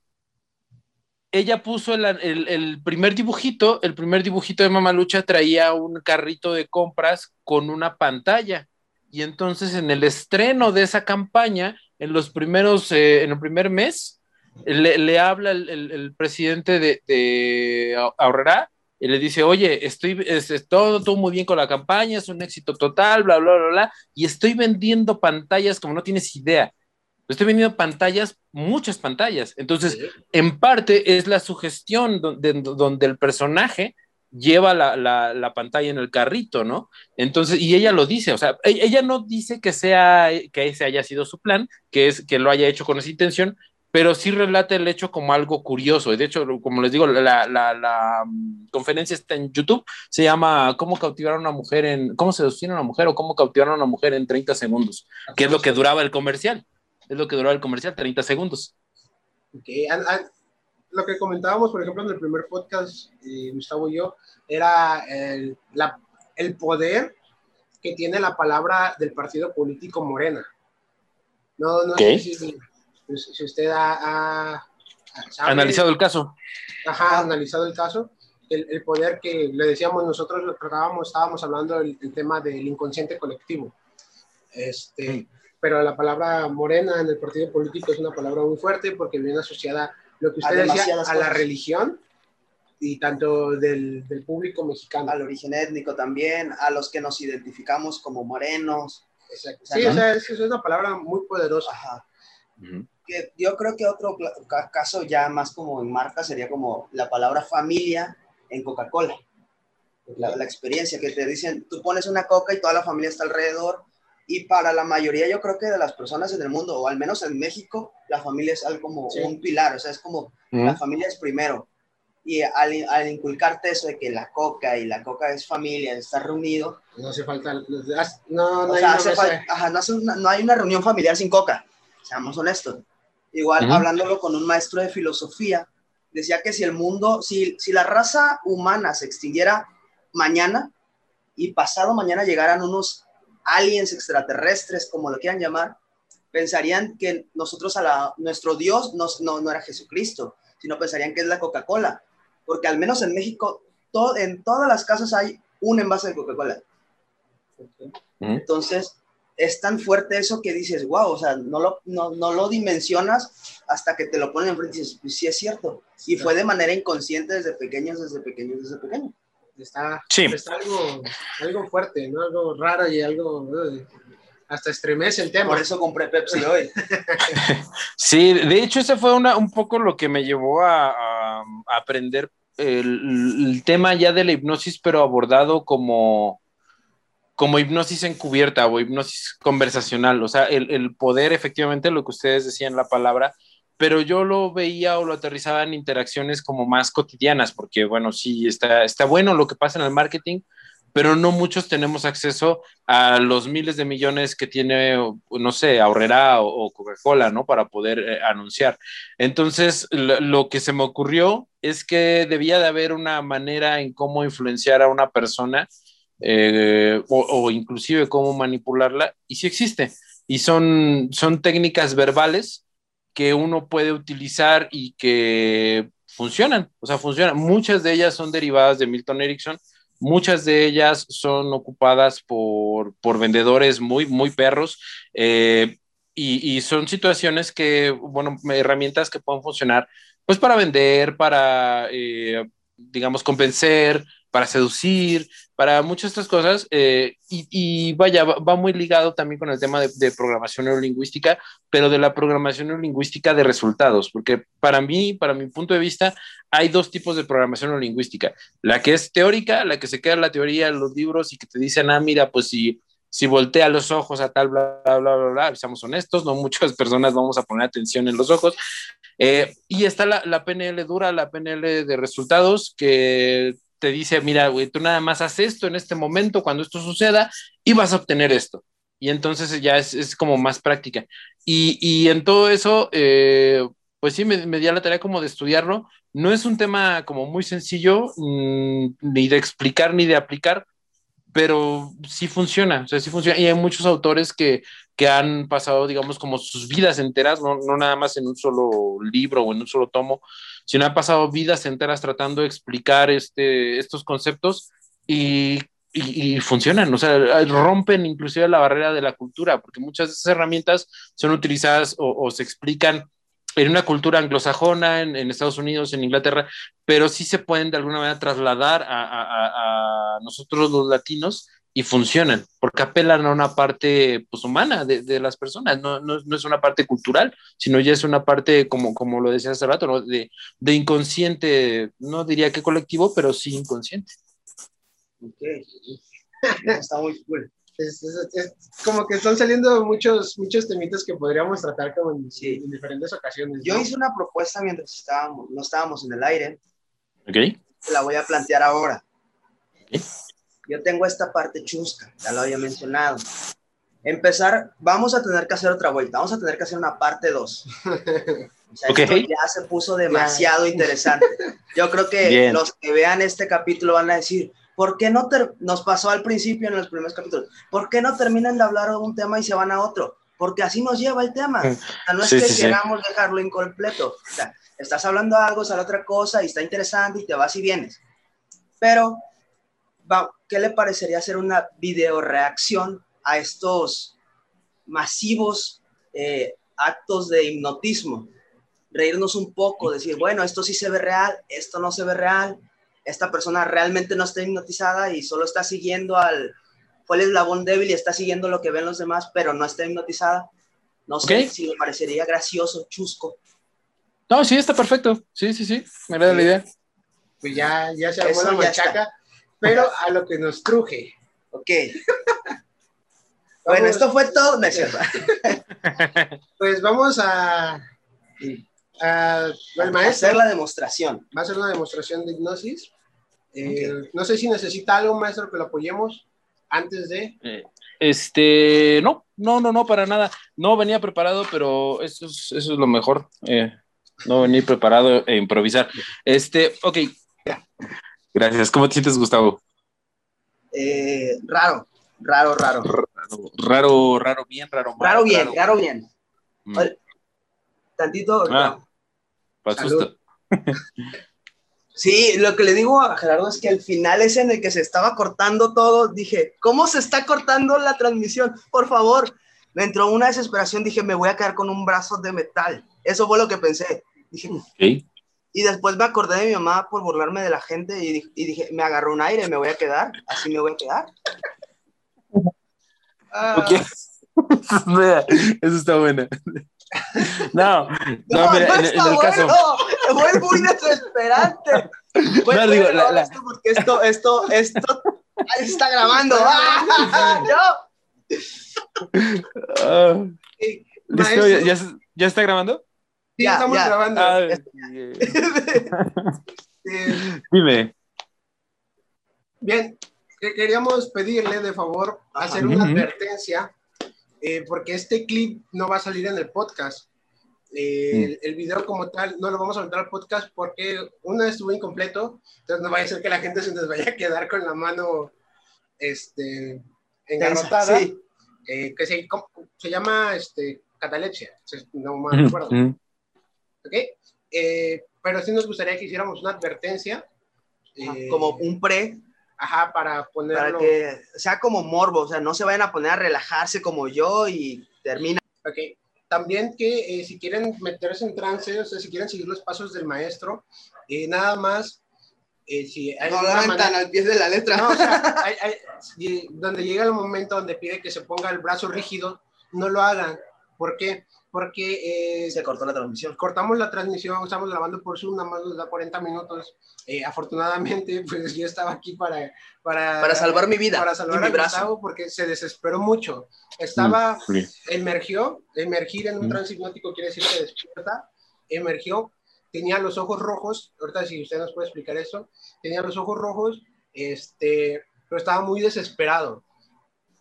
ella puso el, primer dibujito, el primer dibujito de Mamalucha traía un carrito de compras con una pantalla. Y entonces en el estreno de esa campaña, en los primeros, eh, en el primer mes, le, habla el, presidente de, de Ahorrará y le dice, oye, estoy, es, todo, todo muy bien con la campaña, es un éxito total, bla, bla, bla, bla, y estoy vendiendo pantallas como no tienes idea. Estoy vendiendo pantallas muchas pantallas. Entonces, en parte es la sugestión donde, donde el personaje lleva la, la, pantalla en el carrito, ¿no? Entonces, y ella lo dice, o sea, e, ella no dice que sea, que ese haya sido su plan, que es que lo haya hecho con esa intención, pero sí relata el hecho como algo curioso. Y de hecho, como les digo, la, la, la mm, conferencia está en YouTube, se llama ¿Cómo cautivar a una mujer en, cómo seducir a una mujer o cómo cautivar a una mujer en 30 segundos? Que es lo que duraba el comercial. Es lo que duraba el comercial, 30 segundos. Okay. Lo que comentábamos, por ejemplo, en el primer podcast, eh, Gustavo y yo, era el, la, el poder que tiene la palabra del partido político Morena. No, no sé si si usted ha, analizado el caso. Ajá, analizado el caso. El, poder que le decíamos nosotros, lo tratábamos, estábamos hablando del, tema del inconsciente colectivo. Este, Pero la palabra morena en el partido político es una palabra muy fuerte porque viene asociada, lo que usted decía, a la religión y tanto del, del, público mexicano. Al origen étnico también, a los que nos identificamos como morenos. Exacto. Sí, o sea, es, es, una palabra muy poderosa. Ajá que yo creo que otro caso ya más como en marca sería como la palabra familia en Coca-Cola. La, la, experiencia que te dicen, tú pones una coca y toda la familia está alrededor. Y para la mayoría, yo creo que de las personas en el mundo, o al menos en México, la familia es algo como un pilar, o sea, es como la familia es primero. Y al, al, inculcarte eso de que la coca y la coca es familia, estar reunido. No hace falta. No, no, hay, ajá, no, no hay una reunión familiar sin coca seamos honestos. Igual, hablándolo con un maestro de filosofía, decía que si el mundo, si, si la raza humana se extinguiera mañana y pasado mañana llegaran unos aliens extraterrestres, como lo quieran llamar, pensarían que nosotros, a la, nuestro Dios no, no, no era Jesucristo, sino pensarían que es la Coca-Cola, porque al menos en México, todo, en todas las casas hay un envase de Coca-Cola. Entonces, es tan fuerte eso que dices, wow, o sea, no lo, no, no lo dimensionas hasta que te lo ponen enfrente y dices, pues sí es cierto. Y fue de manera inconsciente desde pequeños, desde pequeños, desde pequeños. Está, está algo, algo fuerte, ¿no? Algo raro y algo... hasta estremece el tema. Por eso compré Pepsi hoy. sí, de hecho, ese fue una, un poco lo que me llevó a, a aprender el, el, tema ya de la hipnosis, pero abordado como como hipnosis encubierta o hipnosis conversacional, o sea, el, poder efectivamente, lo que ustedes decían la palabra, pero yo lo veía o lo aterrizaba en interacciones como más cotidianas, porque bueno, sí, está, está bueno lo que pasa en el marketing, pero no muchos tenemos acceso a los miles de millones que tiene, no sé, Ahorrera o, Coca-Cola, ¿no? Para poder eh, anunciar. Entonces, lo, que se me ocurrió es que debía de haber una manera en cómo influenciar a una persona eh, o, inclusive cómo manipularla, y sí existe. Y son, son técnicas verbales que uno puede utilizar y que funcionan, o sea, funcionan. Muchas de ellas son derivadas de Milton Erickson, muchas de ellas son ocupadas por, por vendedores muy, muy perros. Eh, y, y, son situaciones que, bueno, herramientas que pueden funcionar, pues para vender, para, eh, digamos, convencer, para seducir, para muchas otras cosas. Eh, y, vaya, va, muy ligado también con el tema de, programación neurolingüística, pero de la programación neurolingüística de resultados, porque para mí, para mi punto de vista, hay dos tipos de programación neurolingüística. La que es teórica, la que se queda en la teoría en los libros y que te dicen, ah, mira, pues si si voltea los ojos a tal, bla, bla, bla, bla, bla, seamos honestos, no muchas personas vamos a poner atención en los ojos. Eh, y está la, la, PNL dura, la PNL de resultados, que te dice, mira, güey, tú nada más haces esto en este momento, cuando esto suceda, y vas a obtener esto. Y entonces ya es, como más práctica. Y, y en todo eso, eh, pues sí, me, me di la tarea como de estudiarlo. No es un tema como muy sencillo, mmm, ni de explicar ni de aplicar, pero sí funciona, o sea, sí funciona. Y hay muchos autores que, que han pasado, digamos, como sus vidas enteras, no, no, nada más en un solo libro o en un solo tomo, sino han pasado vidas enteras tratando de explicar este, estos conceptos y, y, funcionan, o sea, rompen inclusive la barrera de la cultura, porque muchas de esas herramientas son utilizadas o, se explican en una cultura anglosajona, en, en, Estados Unidos, en Inglaterra, pero sí se pueden de alguna manera trasladar a, a, a nosotros los latinos y funcionan, porque apelan a una parte pues, humana de, las personas, no, no, es una parte cultural, sino ya es una parte, como, como lo decía hace rato, de, de, inconsciente, no diría que colectivo, pero sí inconsciente. Ok, está muy cool. Es, como que están saliendo muchos, muchos temitas que podríamos tratar como en, diferentes ocasiones. Yo hice una propuesta mientras estábamos, no estábamos en el aire. Ok. La voy a plantear ahora. Yo tengo esta parte chusca, ya lo había mencionado. Empezar, vamos a tener que hacer otra vuelta, vamos a tener que hacer una parte 2. O sea, esto ya se puso demasiado interesante. Yo creo que los que vean este capítulo van a decir, ¿por qué no nos pasó al principio en los primeros capítulos? ¿Por qué no terminan de hablar de un tema y se van a otro? Porque así nos lleva el tema. O sea, no es que queramos dejarlo incompleto. O sea, estás hablando algo, sale otra cosa y está interesante y te vas y vienes. Pero ¿qué le parecería hacer una video reacción a estos masivos eh, actos de hipnotismo? Reírnos un poco, decir, bueno, esto sí se ve real, esto no se ve real, esta persona realmente no está hipnotizada y solo está siguiendo al, fue el eslabón débil y está siguiendo lo que ven los demás, pero no está hipnotizada. No sé si le parecería gracioso, chusco. No, sí, está perfecto. Sí, sí, sí, me agrada la idea. Pues ya, ya se armó la machaca pero a lo que nos truje. Ok. bueno, esto fue todo. pues vamos a, a, hacer la demostración. Va a ser una demostración de hipnosis. Eh, no sé si necesita algo, maestro, que lo apoyemos antes de. Eh, este, no, no, no, no, para nada. No venía preparado, pero eso es, eso es lo mejor. Eh, no venir preparado e improvisar. Este, ok. Gracias. ¿Cómo te sientes, Gustavo? Eh, raro, raro, raro. Raro, raro, bien, raro. raro bien, raro, bien. Mm. Tantito. Ah, sí, lo que le digo a Gerardo es que al final es en el que se estaba cortando todo. Dije, ¿cómo se está cortando la transmisión? Por favor. Me entró una desesperación. Dije, me voy a quedar con un brazo de metal. Eso fue lo que pensé. Dije, y después me acordé de mi mamá por burlarme de la gente y, dije, me agarró un aire, me voy a quedar, así me voy a quedar. Ah. Eso está bueno. No, no, mira, en, el caso. Fue muy desesperante. no, digo, Esto porque esto, esto, esto está grabando. Ah, ¿Listo? ¿Ya, ¿Ya está grabando? Sí, estamos grabando. Ah, Dime. Bien, queríamos pedirle de favor hacer una advertencia, eh, porque este clip no va a salir en el podcast. Eh, mm. el, video como tal no lo vamos a meter al podcast porque una estuvo incompleto, entonces no vaya a ser que la gente se nos vaya a quedar con la mano este, engarrotada. Eh, que se, se, llama este, catalepsia, no me acuerdo. ¿Ok? Eh, pero sí nos gustaría que hiciéramos una advertencia. Eh, como un pre. Ajá, para ponerlo. Para que sea como morbo, o sea, no se vayan a poner a relajarse como yo y termina. Ok. También que eh, si quieren meterse en trance, o sea, si quieren seguir los pasos del maestro, nada más si hay no manera... al pie de la letra. No, o sea, donde llega el momento donde pide que se ponga el brazo rígido, no lo hagan. ¿Por qué? Porque... Eh, se cortó la transmisión. Cortamos la transmisión, estamos grabando por Zoom, nada más nos da 40 minutos. Eh, afortunadamente, pues yo estaba aquí para... Para, para salvar mi vida. Para salvar mi brazo. porque se desesperó mucho. Estaba, mm, emergió, emergir en un mm. hipnótico quiere decir que despierta, emergió, tenía los ojos rojos, ahorita si usted nos puede explicar eso, tenía los ojos rojos, este, pero estaba muy desesperado.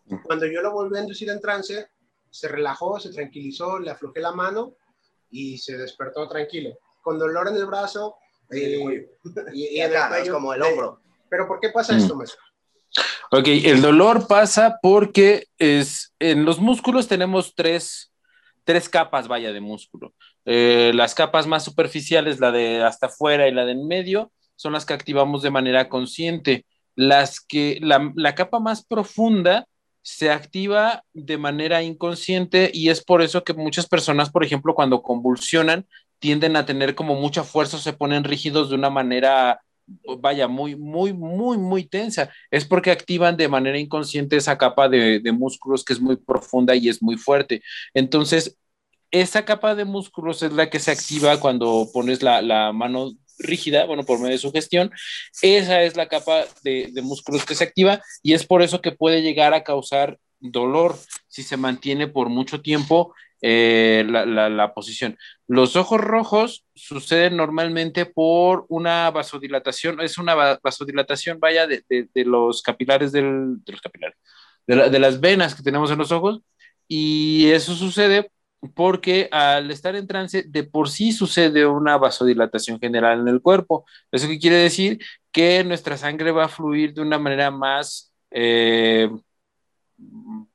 Mm. Cuando yo lo volví a inducir en trance, se relajó, se tranquilizó, le aflojé la mano y se despertó tranquilo. Con dolor en el brazo eh, y, en el como el hombro. Pero ¿por qué pasa esto, maestro? Ok, el dolor pasa porque es, en los músculos tenemos tres, tres capas, vaya, de músculo. Eh, las capas más superficiales, la de hasta afuera y la de en medio, son las que activamos de manera consciente. Las que, la, la capa más profunda se activa de manera inconsciente y es por eso que muchas personas, por ejemplo, cuando convulsionan, tienden a tener como mucha fuerza, se ponen rígidos de una manera vaya, muy, muy, muy, muy tensa. Es porque activan de manera inconsciente esa capa de, de músculos que es muy profunda y es muy fuerte. Entonces, esa capa de músculos es la que se activa cuando pones la, la mano rígida, bueno, por medio de su gestión, esa es la capa de, de, músculos que se activa y es por eso que puede llegar a causar dolor si se mantiene por mucho tiempo eh, la, la, la, posición. Los ojos rojos suceden normalmente por una vasodilatación, es una vasodilatación, vaya, de, de, de los capilares del, de los capilares, de, las venas que tenemos en los ojos, y eso sucede porque al estar en trance, de por sí sucede una vasodilatación general en el cuerpo. ¿Eso qué quiere decir? Que nuestra sangre va a fluir de una manera más eh,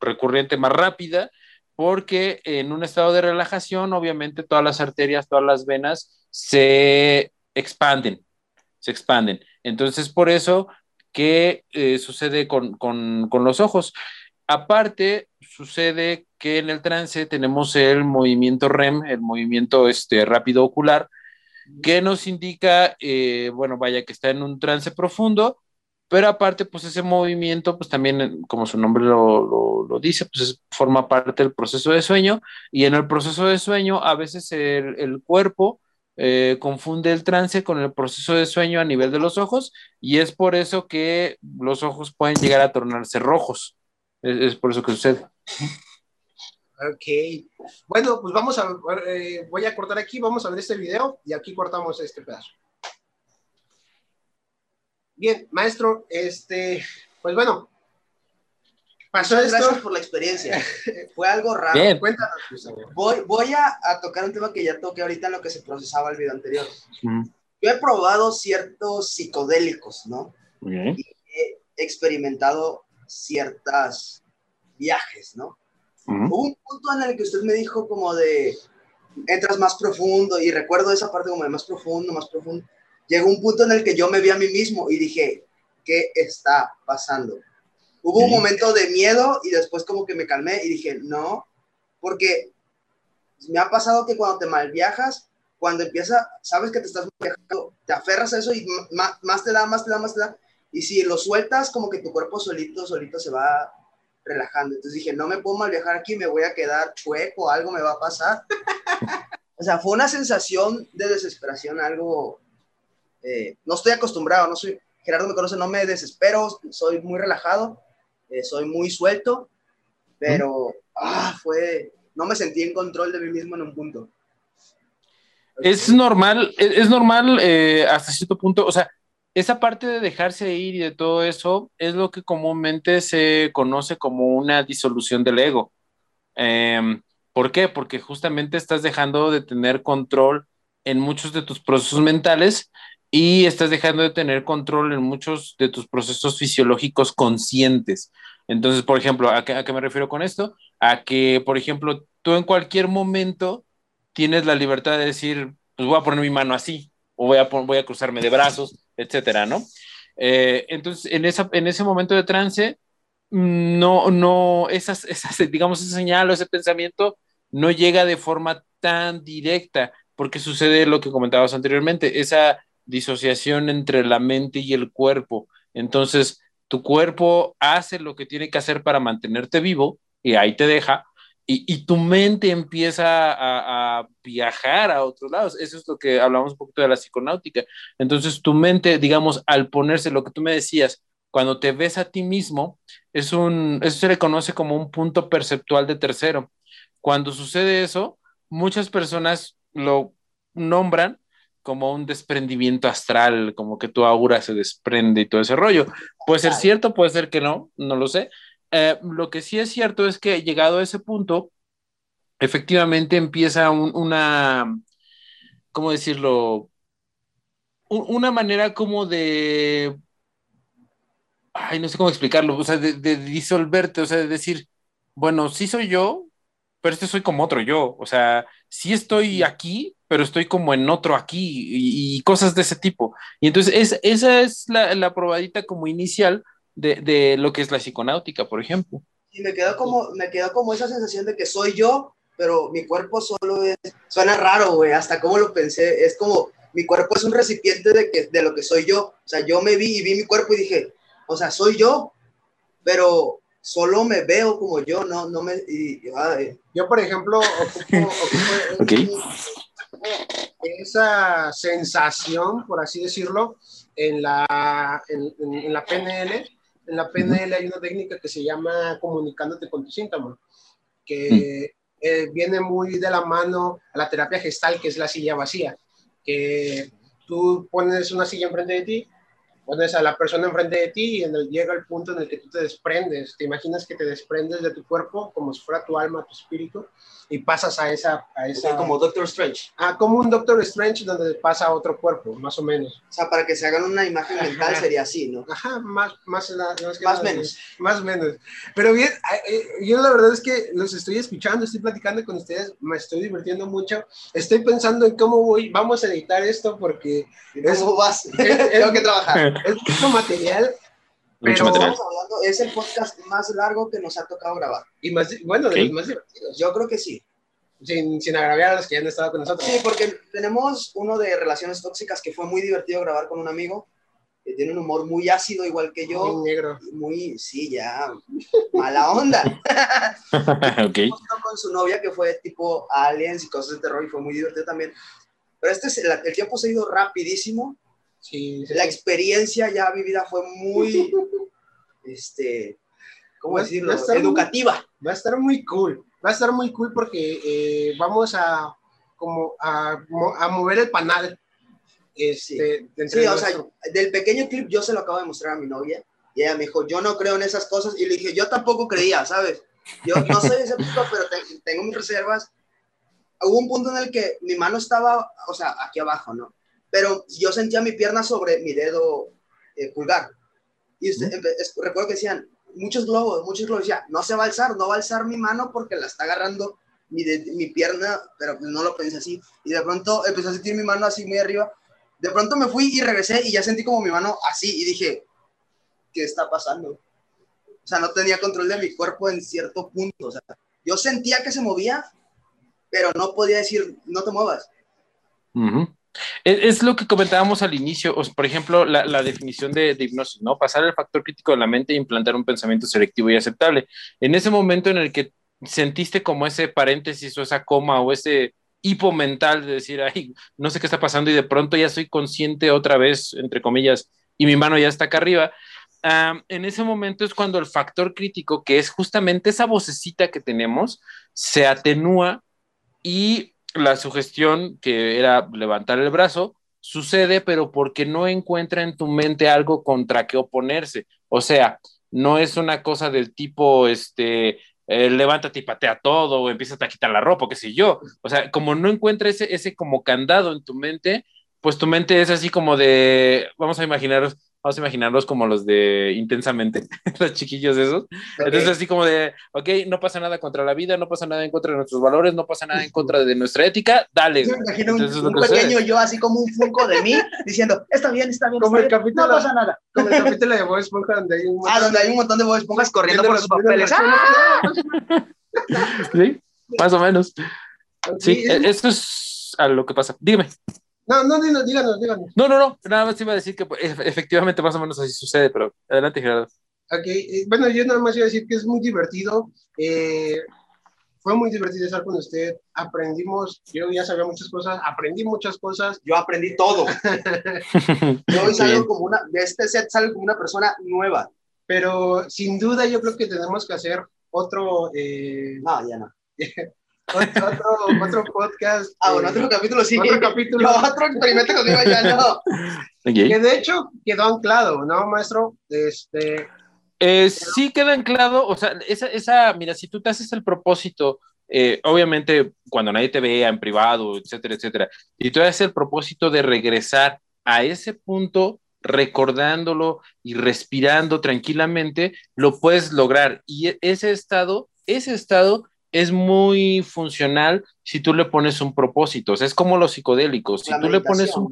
recurrente, más rápida, porque en un estado de relajación, obviamente todas las arterias, todas las venas se expanden, se expanden. Entonces, por eso que eh, sucede con, con, con, los ojos. Aparte, sucede que en el trance tenemos el movimiento REM, el movimiento este, rápido ocular, que nos indica, eh, bueno, vaya que está en un trance profundo, pero aparte, pues ese movimiento, pues también, como su nombre lo, lo, lo dice, pues es, forma parte del proceso de sueño y en el proceso de sueño a veces el, el cuerpo eh, confunde el trance con el proceso de sueño a nivel de los ojos y es por eso que los ojos pueden llegar a tornarse rojos. Es, es por eso que sucede. Ok. Bueno, pues vamos a, eh, voy a cortar aquí, vamos a ver este video y aquí cortamos este pedazo. Bien, maestro, este, pues bueno, pasó Muchas esto. Gracias por la experiencia. Fue algo raro. Bien. Cuéntanos, pues, a ver. Voy, voy a, a, tocar un tema que ya toqué ahorita en lo que se procesaba el video anterior. Mm. Yo he probado ciertos psicodélicos, ¿no? Okay. Y he experimentado ciertos viajes, ¿no? Mm. Hubo un punto en el que usted me dijo como de, entras más profundo, y recuerdo esa parte como de más profundo, más profundo. Llegó un punto en el que yo me vi a mí mismo y dije, ¿qué está pasando? Hubo un Sí. momento de miedo y después como que me calmé y dije, no, porque me ha pasado que cuando te mal viajas, cuando empieza, sabes que te estás viajando, te aferras a eso y más, más te da, más te da, más te da. Y si lo sueltas, como que tu cuerpo solito, solito se va relajando. Entonces dije, no me puedo mal viajar aquí, me voy a quedar chueco, algo me va a pasar. o sea, fue una sensación de desesperación, algo... Eh, no estoy acostumbrado, no soy... Gerardo me conoce, no me desespero, soy muy relajado, eh, soy muy suelto, pero ah, fue... No me sentí en control de mí mismo en un punto. Es normal, es, es normal eh, hasta cierto punto, o sea, esa parte de dejarse ir y de todo eso es lo que comúnmente se conoce como una disolución del ego. Eh, ¿Por qué? Porque justamente estás dejando de tener control en muchos de tus procesos mentales y estás dejando de tener control en muchos de tus procesos fisiológicos conscientes. Entonces, por ejemplo, ¿a qué, a qué me refiero con esto? A que, por ejemplo, tú en cualquier momento tienes la libertad de decir, pues voy a poner mi mano así, o voy a, voy a cruzarme de brazos, etcétera, ¿no? Eh, entonces, en, esa, en ese momento de trance, no, no, esas, esas, digamos, esa señal o ese pensamiento no llega de forma tan directa, porque sucede lo que comentabas anteriormente, esa disociación entre la mente y el cuerpo. Entonces, tu cuerpo hace lo que tiene que hacer para mantenerte vivo y ahí te deja, y, y, tu mente empieza a, a, viajar a otros lados. Eso es lo que hablamos un poquito de la psiconáutica. Entonces, tu mente, digamos, al ponerse lo que tú me decías, cuando te ves a ti mismo, es un, eso se le conoce como un punto perceptual de tercero. Cuando sucede eso, muchas personas lo nombran como un desprendimiento astral, como que tu aura se desprende y todo ese rollo. Puede ser cierto, puede ser que no, no lo sé, eh, lo que sí es cierto es que llegado a ese punto, efectivamente empieza un, una, ¿cómo decirlo? Un, una manera como de, ay, no sé cómo explicarlo, o sea, de, de, disolverte, o sea, de decir, bueno, sí soy yo, pero este soy como otro yo, o sea, sí estoy aquí, pero estoy como en otro aquí y, y cosas de ese tipo. Y entonces es, esa es la, la probadita como inicial de, de, lo que es la psiconáutica, por ejemplo. Y me quedó como, me quedó como esa sensación de que soy yo, pero mi cuerpo solo es, suena raro, güey, hasta como lo pensé, es como, mi cuerpo es un recipiente de, que, de lo que soy yo. O sea, yo me vi y vi mi cuerpo y dije, o sea, soy yo, pero solo me veo como yo, no, no me... Yo, por ejemplo, ocupo, esa sensación, por así decirlo, en la, en, la PNL. En la PNL hay una técnica que se llama comunicándote con tu síntoma, que eh, viene muy de la mano a la terapia gestal, que es la silla vacía, que tú pones una silla enfrente de ti pones a la persona enfrente de ti y en el, llega el punto en el que tú te desprendes. Te imaginas que te desprendes de tu cuerpo como si fuera tu alma, tu espíritu, y pasas a esa... A esa como Doctor Strange. Ah, como un Doctor Strange donde pasa a otro cuerpo, más o menos. O sea, para que se hagan una imagen mental sería así, ¿no? Ajá, más, más, más menos. Más menos. Pero bien, eh, yo la verdad es que los estoy escuchando, estoy platicando con ustedes, me estoy divirtiendo mucho. Estoy pensando en cómo voy, vamos a editar esto porque... ¿Cómo vas? Tengo que trabajar. Es mucho material mucho material. Hablando, es el podcast más largo que nos ha tocado grabar. Y más, bueno, de los más divertidos. Yo creo que sí. Sin, sin agraviar a los que ya han estado con nosotros. Sí, porque tenemos uno de relaciones tóxicas que fue muy divertido grabar con un amigo. Que tiene un humor muy ácido, igual que yo. Muy negro. Muy, sí, ya. Mala onda. ok. Con su novia, que fue tipo aliens y cosas de terror, y fue muy divertido también. Pero este es, el, el tiempo se ha ido rapidísimo la experiencia ya vivida fue muy, este, ¿cómo decirlo? Educativa. va a estar muy cool. Va a estar muy cool porque eh, vamos a, como a, a, mover el panal. Este, sí, o sea, del pequeño clip yo se lo acabo de mostrar a mi novia y ella me dijo, yo no creo en esas cosas y le dije, yo tampoco creía, ¿sabes? Yo no soy escéptico, pero tengo mis reservas. Hubo un punto en el que mi mano estaba, o sea, aquí abajo, ¿no? Pero yo sentía mi pierna sobre mi dedo eh, pulgar. Y recuerdo que decían, muchos globos, muchos globos, decía, no se va a alzar, no va a alzar mi mano porque la está agarrando mi, mi pierna, pero pues no lo pensé así. Y de pronto empecé a sentir mi mano así muy arriba. De pronto me fui y regresé y ya sentí como mi mano así y dije, ¿qué está pasando? O sea, no tenía control de mi cuerpo en cierto punto. O sea, yo sentía que se movía, pero no podía decir, no te muevas. Es, lo que comentábamos al inicio, por ejemplo, la, definición de, hipnosis, ¿no? Pasar el factor crítico de la mente e implantar un pensamiento selectivo y aceptable. En ese momento en el que sentiste como ese paréntesis o esa coma o ese hipo mental de decir, ay, no sé qué está pasando y de pronto ya soy consciente otra vez, entre comillas, y mi mano ya está acá arriba. en ese momento es cuando el factor crítico, que es justamente esa vocecita que tenemos, se atenúa y la sugestión que era levantar el brazo sucede, pero porque no encuentra en tu mente algo contra qué oponerse. O sea, no es una cosa del tipo, este, eh, levántate y patea todo o empieza a quitar la ropa, qué sé yo. O sea, como no encuentra ese, ese como candado en tu mente, pues tu mente es así como de, vamos a imaginaros vamos a imaginarlos como los de intensamente, los chiquillos esos. Entonces, así como de, ok, no pasa nada contra la vida, no pasa nada en contra de nuestros valores, no pasa nada en contra de nuestra ética, dale. Yo me imagino un, pequeño yo, así como un funko de mí, diciendo, está bien, está bien, como el Capítulo, no pasa nada. Como el capítulo de Bob Esponja, donde hay un montón, ah, donde hay un montón de Bob Esponjas corriendo por sus papeles. ¡Ah! sí, más o menos. Sí, e-, eso es a lo que pasa. Dígame. No, no, díganos, díganos, No, no, no, nada más iba a decir que pues, efectivamente más o menos así sucede, pero adelante, Gerardo. Ok, eh, bueno, yo nada más iba a decir que es muy divertido. Eh, fue muy divertido estar con usted. Aprendimos, yo ya sabía muchas cosas, aprendí muchas cosas. Yo aprendí todo. yo hoy salgo como una, de este set salgo como una persona nueva. Pero sin duda yo creo que tenemos que hacer otro... Eh, no, ya no. otro, otro podcast. Ah, bueno, otro capítulo sí. Otro capítulo. otro experimento conmigo ya no. Que de hecho quedó anclado, ¿no, maestro? Este. Eh, sí queda anclado, o sea, esa, esa, mira, si tú te haces el propósito, eh, obviamente cuando nadie te vea en privado, etcétera, etcétera, y tú haces el propósito de regresar a ese punto recordándolo y respirando tranquilamente, lo puedes lograr. Y e, ese estado, ese estado es muy funcional si tú le pones un propósito. O sea, es como los psicodélicos. Si tú le pones un.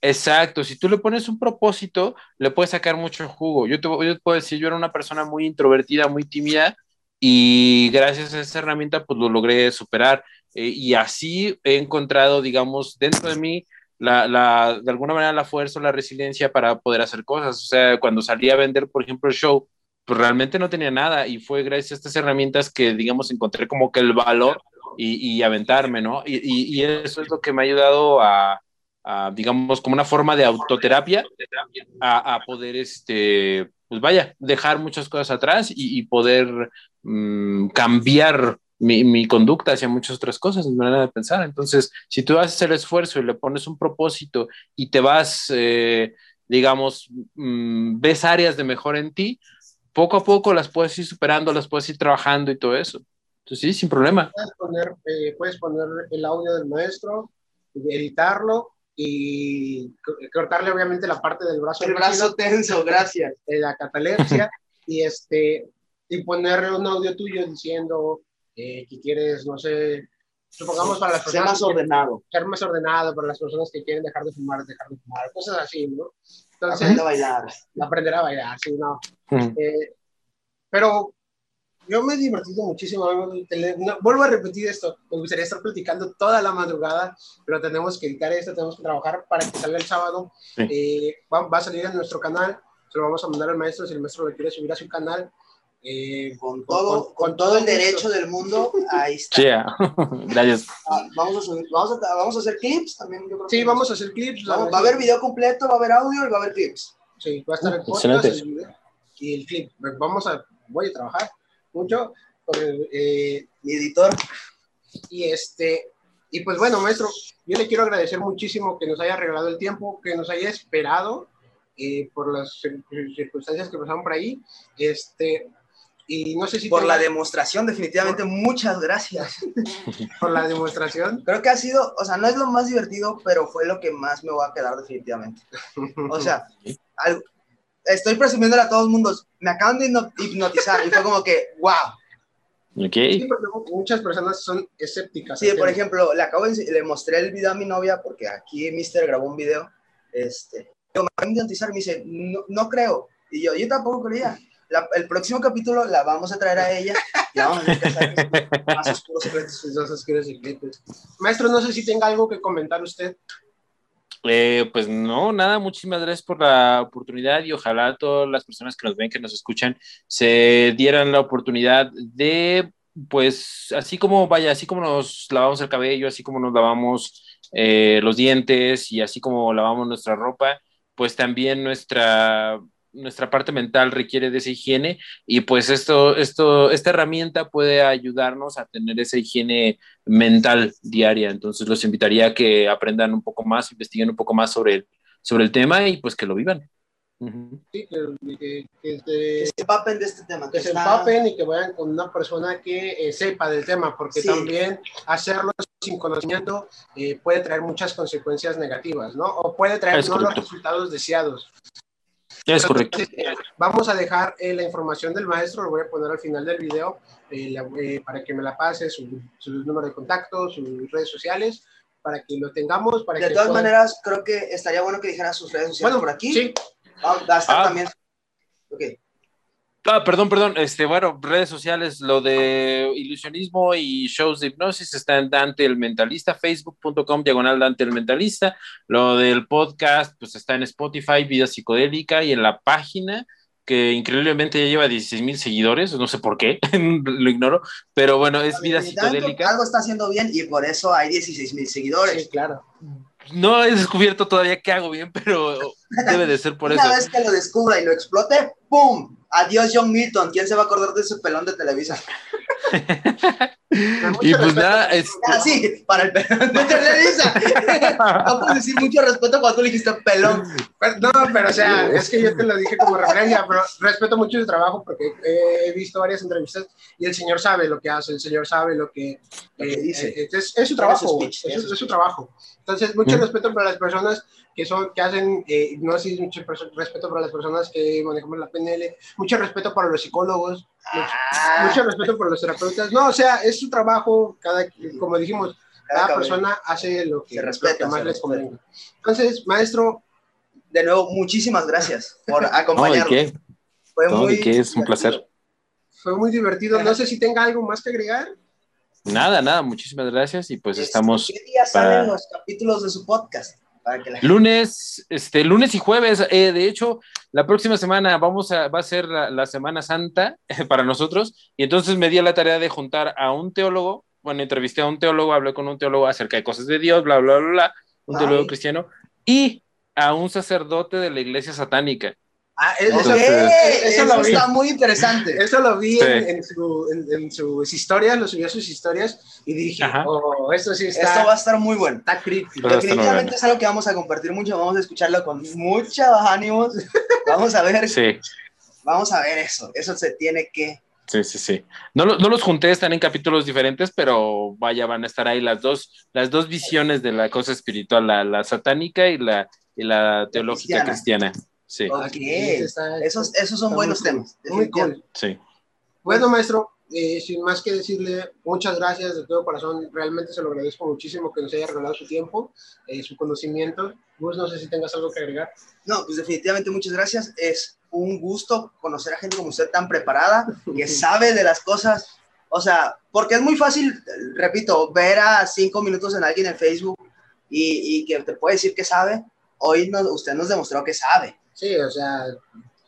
Exacto, si tú le pones un propósito, le puedes sacar mucho jugo. Yo te, yo puedo decir, yo era una persona muy introvertida, muy tímida, y gracias a esa herramienta, pues lo logré superar. Eh, y así he encontrado, digamos, dentro de mí la, la, de alguna manera la fuerza o la resiliencia para poder hacer cosas. O sea, cuando salí a vender, por ejemplo, el show, pues realmente no tenía nada y fue gracias a estas herramientas que, digamos, encontré como que el valor y, y aventarme, ¿no? Y, y, eso es lo que me ha ayudado a, digamos, como una forma de autoterapia, a, a, poder, este, pues vaya, dejar muchas cosas atrás y, poder mmm, cambiar mi, mi, conducta hacia muchas otras cosas, mi manera de pensar. Entonces, si tú haces el esfuerzo y le pones un propósito y te vas, eh, digamos, mmm, ves áreas de mejor en ti, poco a poco las puedes ir superando, las puedes ir trabajando y todo eso. Entonces, sí, sin problema. Puedes poner, eh, puedes poner el audio del maestro, editarlo y cortarle obviamente la parte del brazo. El brazo tenso, gracias. De la catalepsia y este y ponerle un audio tuyo diciendo eh, que quieres, no sé, supongamos para las personas... Ser más ordenado. Ser más ordenado para las personas que quieren dejar de fumar, dejar de fumar, cosas así, ¿no? Entonces, aprender a bailar. Aprender a bailar, sí, no. Eh, pero yo me he divertido muchísimo. No, vuelvo a repetir esto. Me gustaría estar platicando toda la madrugada, pero tenemos que editar esto, tenemos que trabajar para que salga el sábado. Sí. Eh, va, va, a salir en nuestro canal. Se lo vamos a mandar al maestro si el maestro lo quiere subir a su canal. Eh, con, todo, con, con, todo el derecho del mundo, ahí está. Yeah. Gracias. Ah, vamos, a subir, vamos, a, vamos, a, hacer clips también. Yo creo sí, vamos a hacer clips. Vamos, va a haber video completo, va a haber audio y va a haber clips. Sí, va a estar el podcast el video, y el clip. Vamos a, voy a trabajar mucho con el, eh, mi editor. Y este, y pues bueno, maestro, yo le quiero agradecer muchísimo que nos haya regalado el tiempo, que nos haya esperado eh, por las circunstancias que pasaron por ahí. Este, y no sé si por la demostración, definitivamente, por... muchas gracias. por la demostración. Creo que ha sido, o sea, no es lo más divertido, pero fue lo que más me va a quedar definitivamente. O sea, al, estoy presumiéndole a todo el mundo, me acaban de hipnotizar y fue como que, wow. Okay. Sí, muchas personas son escépticas. Sí, por ejemplo, le acabo de, le mostré el video a mi novia porque aquí Mister grabó un video. Este, me acaban de hipnotizar, me dice, no, no creo. Y yo, yo tampoco creía. El próximo capítulo la vamos a traer a ella y vamos a más oscuros secretos. Maestro, no sé si tenga algo que comentar usted. Eh, pues no, nada, muchísimas gracias por la oportunidad y ojalá todas las personas que nos ven, que nos escuchan, se dieran la oportunidad de, pues, así como, vaya, así como nos lavamos el cabello, así como nos lavamos eh, los dientes y así como lavamos nuestra ropa, pues también nuestra nuestra parte mental requiere de esa higiene y pues esto, esto, esta herramienta puede ayudarnos a tener esa higiene mental diaria. Entonces los invitaría a que aprendan un poco más, investiguen un poco más sobre el, sobre el tema y pues que lo vivan. Uh -huh. Sí, que, que, que, que, se empapen de este tema. Que, se está... empapen y que vayan con una persona que eh, sepa del tema, porque sí. también hacerlo sin conocimiento eh, puede traer muchas consecuencias negativas, ¿no? O puede traer es no correcto. los resultados deseados. Es correcto. Vamos a dejar eh, la información del maestro, lo voy a poner al final del video eh, la, eh, para que me la pase, su, su, número de contacto, sus redes sociales, para que lo tengamos. Para de que todas puedan... maneras, creo que estaría bueno que dijera sus redes sociales bueno, por aquí. Sí. Va a estar ah. también. Ok. Ah, perdón, perdón. Este, bueno, redes sociales, lo de ilusionismo y shows de hipnosis está en Dante el Mentalista, facebook.com diagonal Dante el Mentalista. Lo del podcast, pues está en Spotify, Vida Psicodélica, y en la página, que increíblemente ya lleva 16 mil seguidores, no sé por qué, lo ignoro, pero bueno, es Vida Psicodélica. Algo está haciendo bien y por eso hay 16 mil seguidores. Sí, claro. No he descubierto todavía qué hago bien, pero debe de ser por Una eso. Una vez que lo descubra y lo explote, ¡pum! Adiós, John Milton. ¿Quién se va a acordar de ese pelón de Televisa? y pues nada, es... Ah, sí, para el pelón de Televisa. no puedes decir mucho respeto cuando tú le dijiste pelón. Pero, no, pero o sea, es que yo te lo dije como referencia, pero respeto mucho su trabajo porque he visto varias entrevistas y el señor sabe lo que hace, el señor sabe lo que, lo que dice. Eh, es, es, su trabajo, speech, es, es, su trabajo. Entonces, mucho mm. respeto para las personas que son que hacen eh, hipnosis, mucho respeto para las personas que manejamos la PNL, mucho respeto para los psicólogos, ah. mucho, mucho, respeto para los terapeutas. No, o sea, es su trabajo, cada, como dijimos, cada, cada persona hace lo que, respeta, lo que más les convenga. Entonces, maestro. De nuevo, muchísimas gracias por acompañarnos. No, ¿de qué? Fue no, muy ¿de qué? Es un placer. Fue muy divertido. No sé si tenga algo más que agregar. Nada, nada, muchísimas gracias y pues estamos. ¿Qué día para... salen los capítulos de su podcast? Lunes, este, lunes y jueves, eh, de hecho, la próxima semana vamos a, va a ser la, Semana Santa para nosotros, y entonces me di la tarea de juntar a un teólogo, bueno, entrevisté a un teólogo, hablé con un teólogo acerca de cosas de Dios, bla, bla, bla, bla, un teólogo cristiano, y a un sacerdote de la iglesia satánica. Ah, eso, eso, está muy interesante. Eso lo vi en, su, en, sus historias, lo subió a sus historias y dije, oh, esto sí está. Esto va a estar muy bueno. Está crítico. Definitivamente es algo que vamos a compartir mucho, vamos a escucharlo con muchos ánimos. Vamos a ver. Sí. Vamos a ver eso. Eso se tiene que. Sí, sí, sí. No, no los junté, están en capítulos diferentes, pero vaya, van a estar ahí las dos, las dos visiones de la cosa espiritual, la, la satánica y la, y la teológica cristiana. Sí. Esos, esos son buenos temas. Muy cool. Sí. Bueno, maestro, eh, sin más que decirle, muchas gracias de todo corazón. Realmente se lo agradezco muchísimo que nos haya regalado su tiempo, eh, su conocimiento. Gus, no sé si tengas algo que agregar. No, pues definitivamente muchas gracias. Es un gusto conocer a gente como usted tan preparada, que sabe de las cosas. O sea, porque es muy fácil, repito, ver a cinco minutos en alguien en Facebook y, y que te puede decir que sabe. Hoy no, usted nos demostró que sabe. Sí, o sea.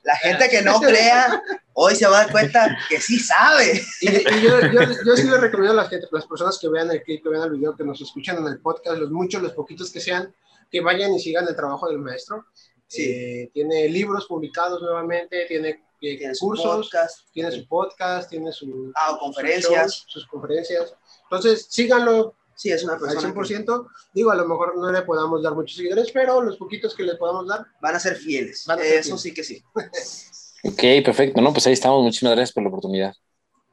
La gente que no crea, hoy se va a dar cuenta que sí sabe. Y, yo, yo, yo, sí le recomiendo a las, las personas que vean el clip, que vean el video, que nos escuchan en el podcast, los muchos, los poquitos que sean, que vayan y sigan el trabajo del maestro. Sí. Eh, tiene libros publicados nuevamente, tiene, eh, tiene cursos, tiene su podcast, tiene su, ah, conferencias. sus conferencias. Entonces, síganlo, Sí, es una persona. Al 100%. Digo, a lo mejor no le podamos dar muchos seguidores, pero los poquitos que le podamos dar. Van a ser fieles. Eso sí que sí. ok, perfecto. No, pues ahí estamos. Muchísimas gracias por la oportunidad.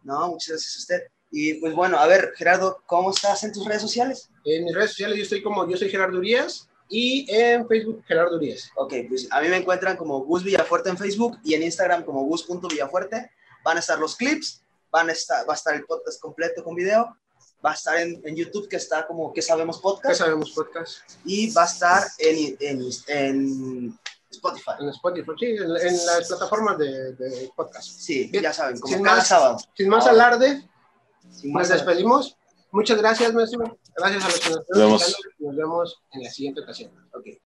No, muchas gracias a usted. Y pues bueno, a ver, Gerardo, ¿cómo estás en tus redes sociales? En mis redes sociales yo estoy como, yo soy Gerardo Urias y en Facebook Gerardo Urias. Ok, pues a mí me encuentran como Gus Villafuerte en Facebook y en Instagram como Gus.villafuerte. Van a estar los clips, van a estar, va a estar el podcast completo con video va a estar en, en, YouTube, que está como que sabemos podcast. Que sabemos podcast. Y va a estar en, en, en Spotify. En Spotify, sí, en, las plataformas de, de, podcast. Sí, ya saben, como sin cada más, sábado. Sin más alarde, sin nos despedimos. Muchas gracias, maestro. Gracias a los que nos están. Nos vemos en la siguiente ocasión. Okay.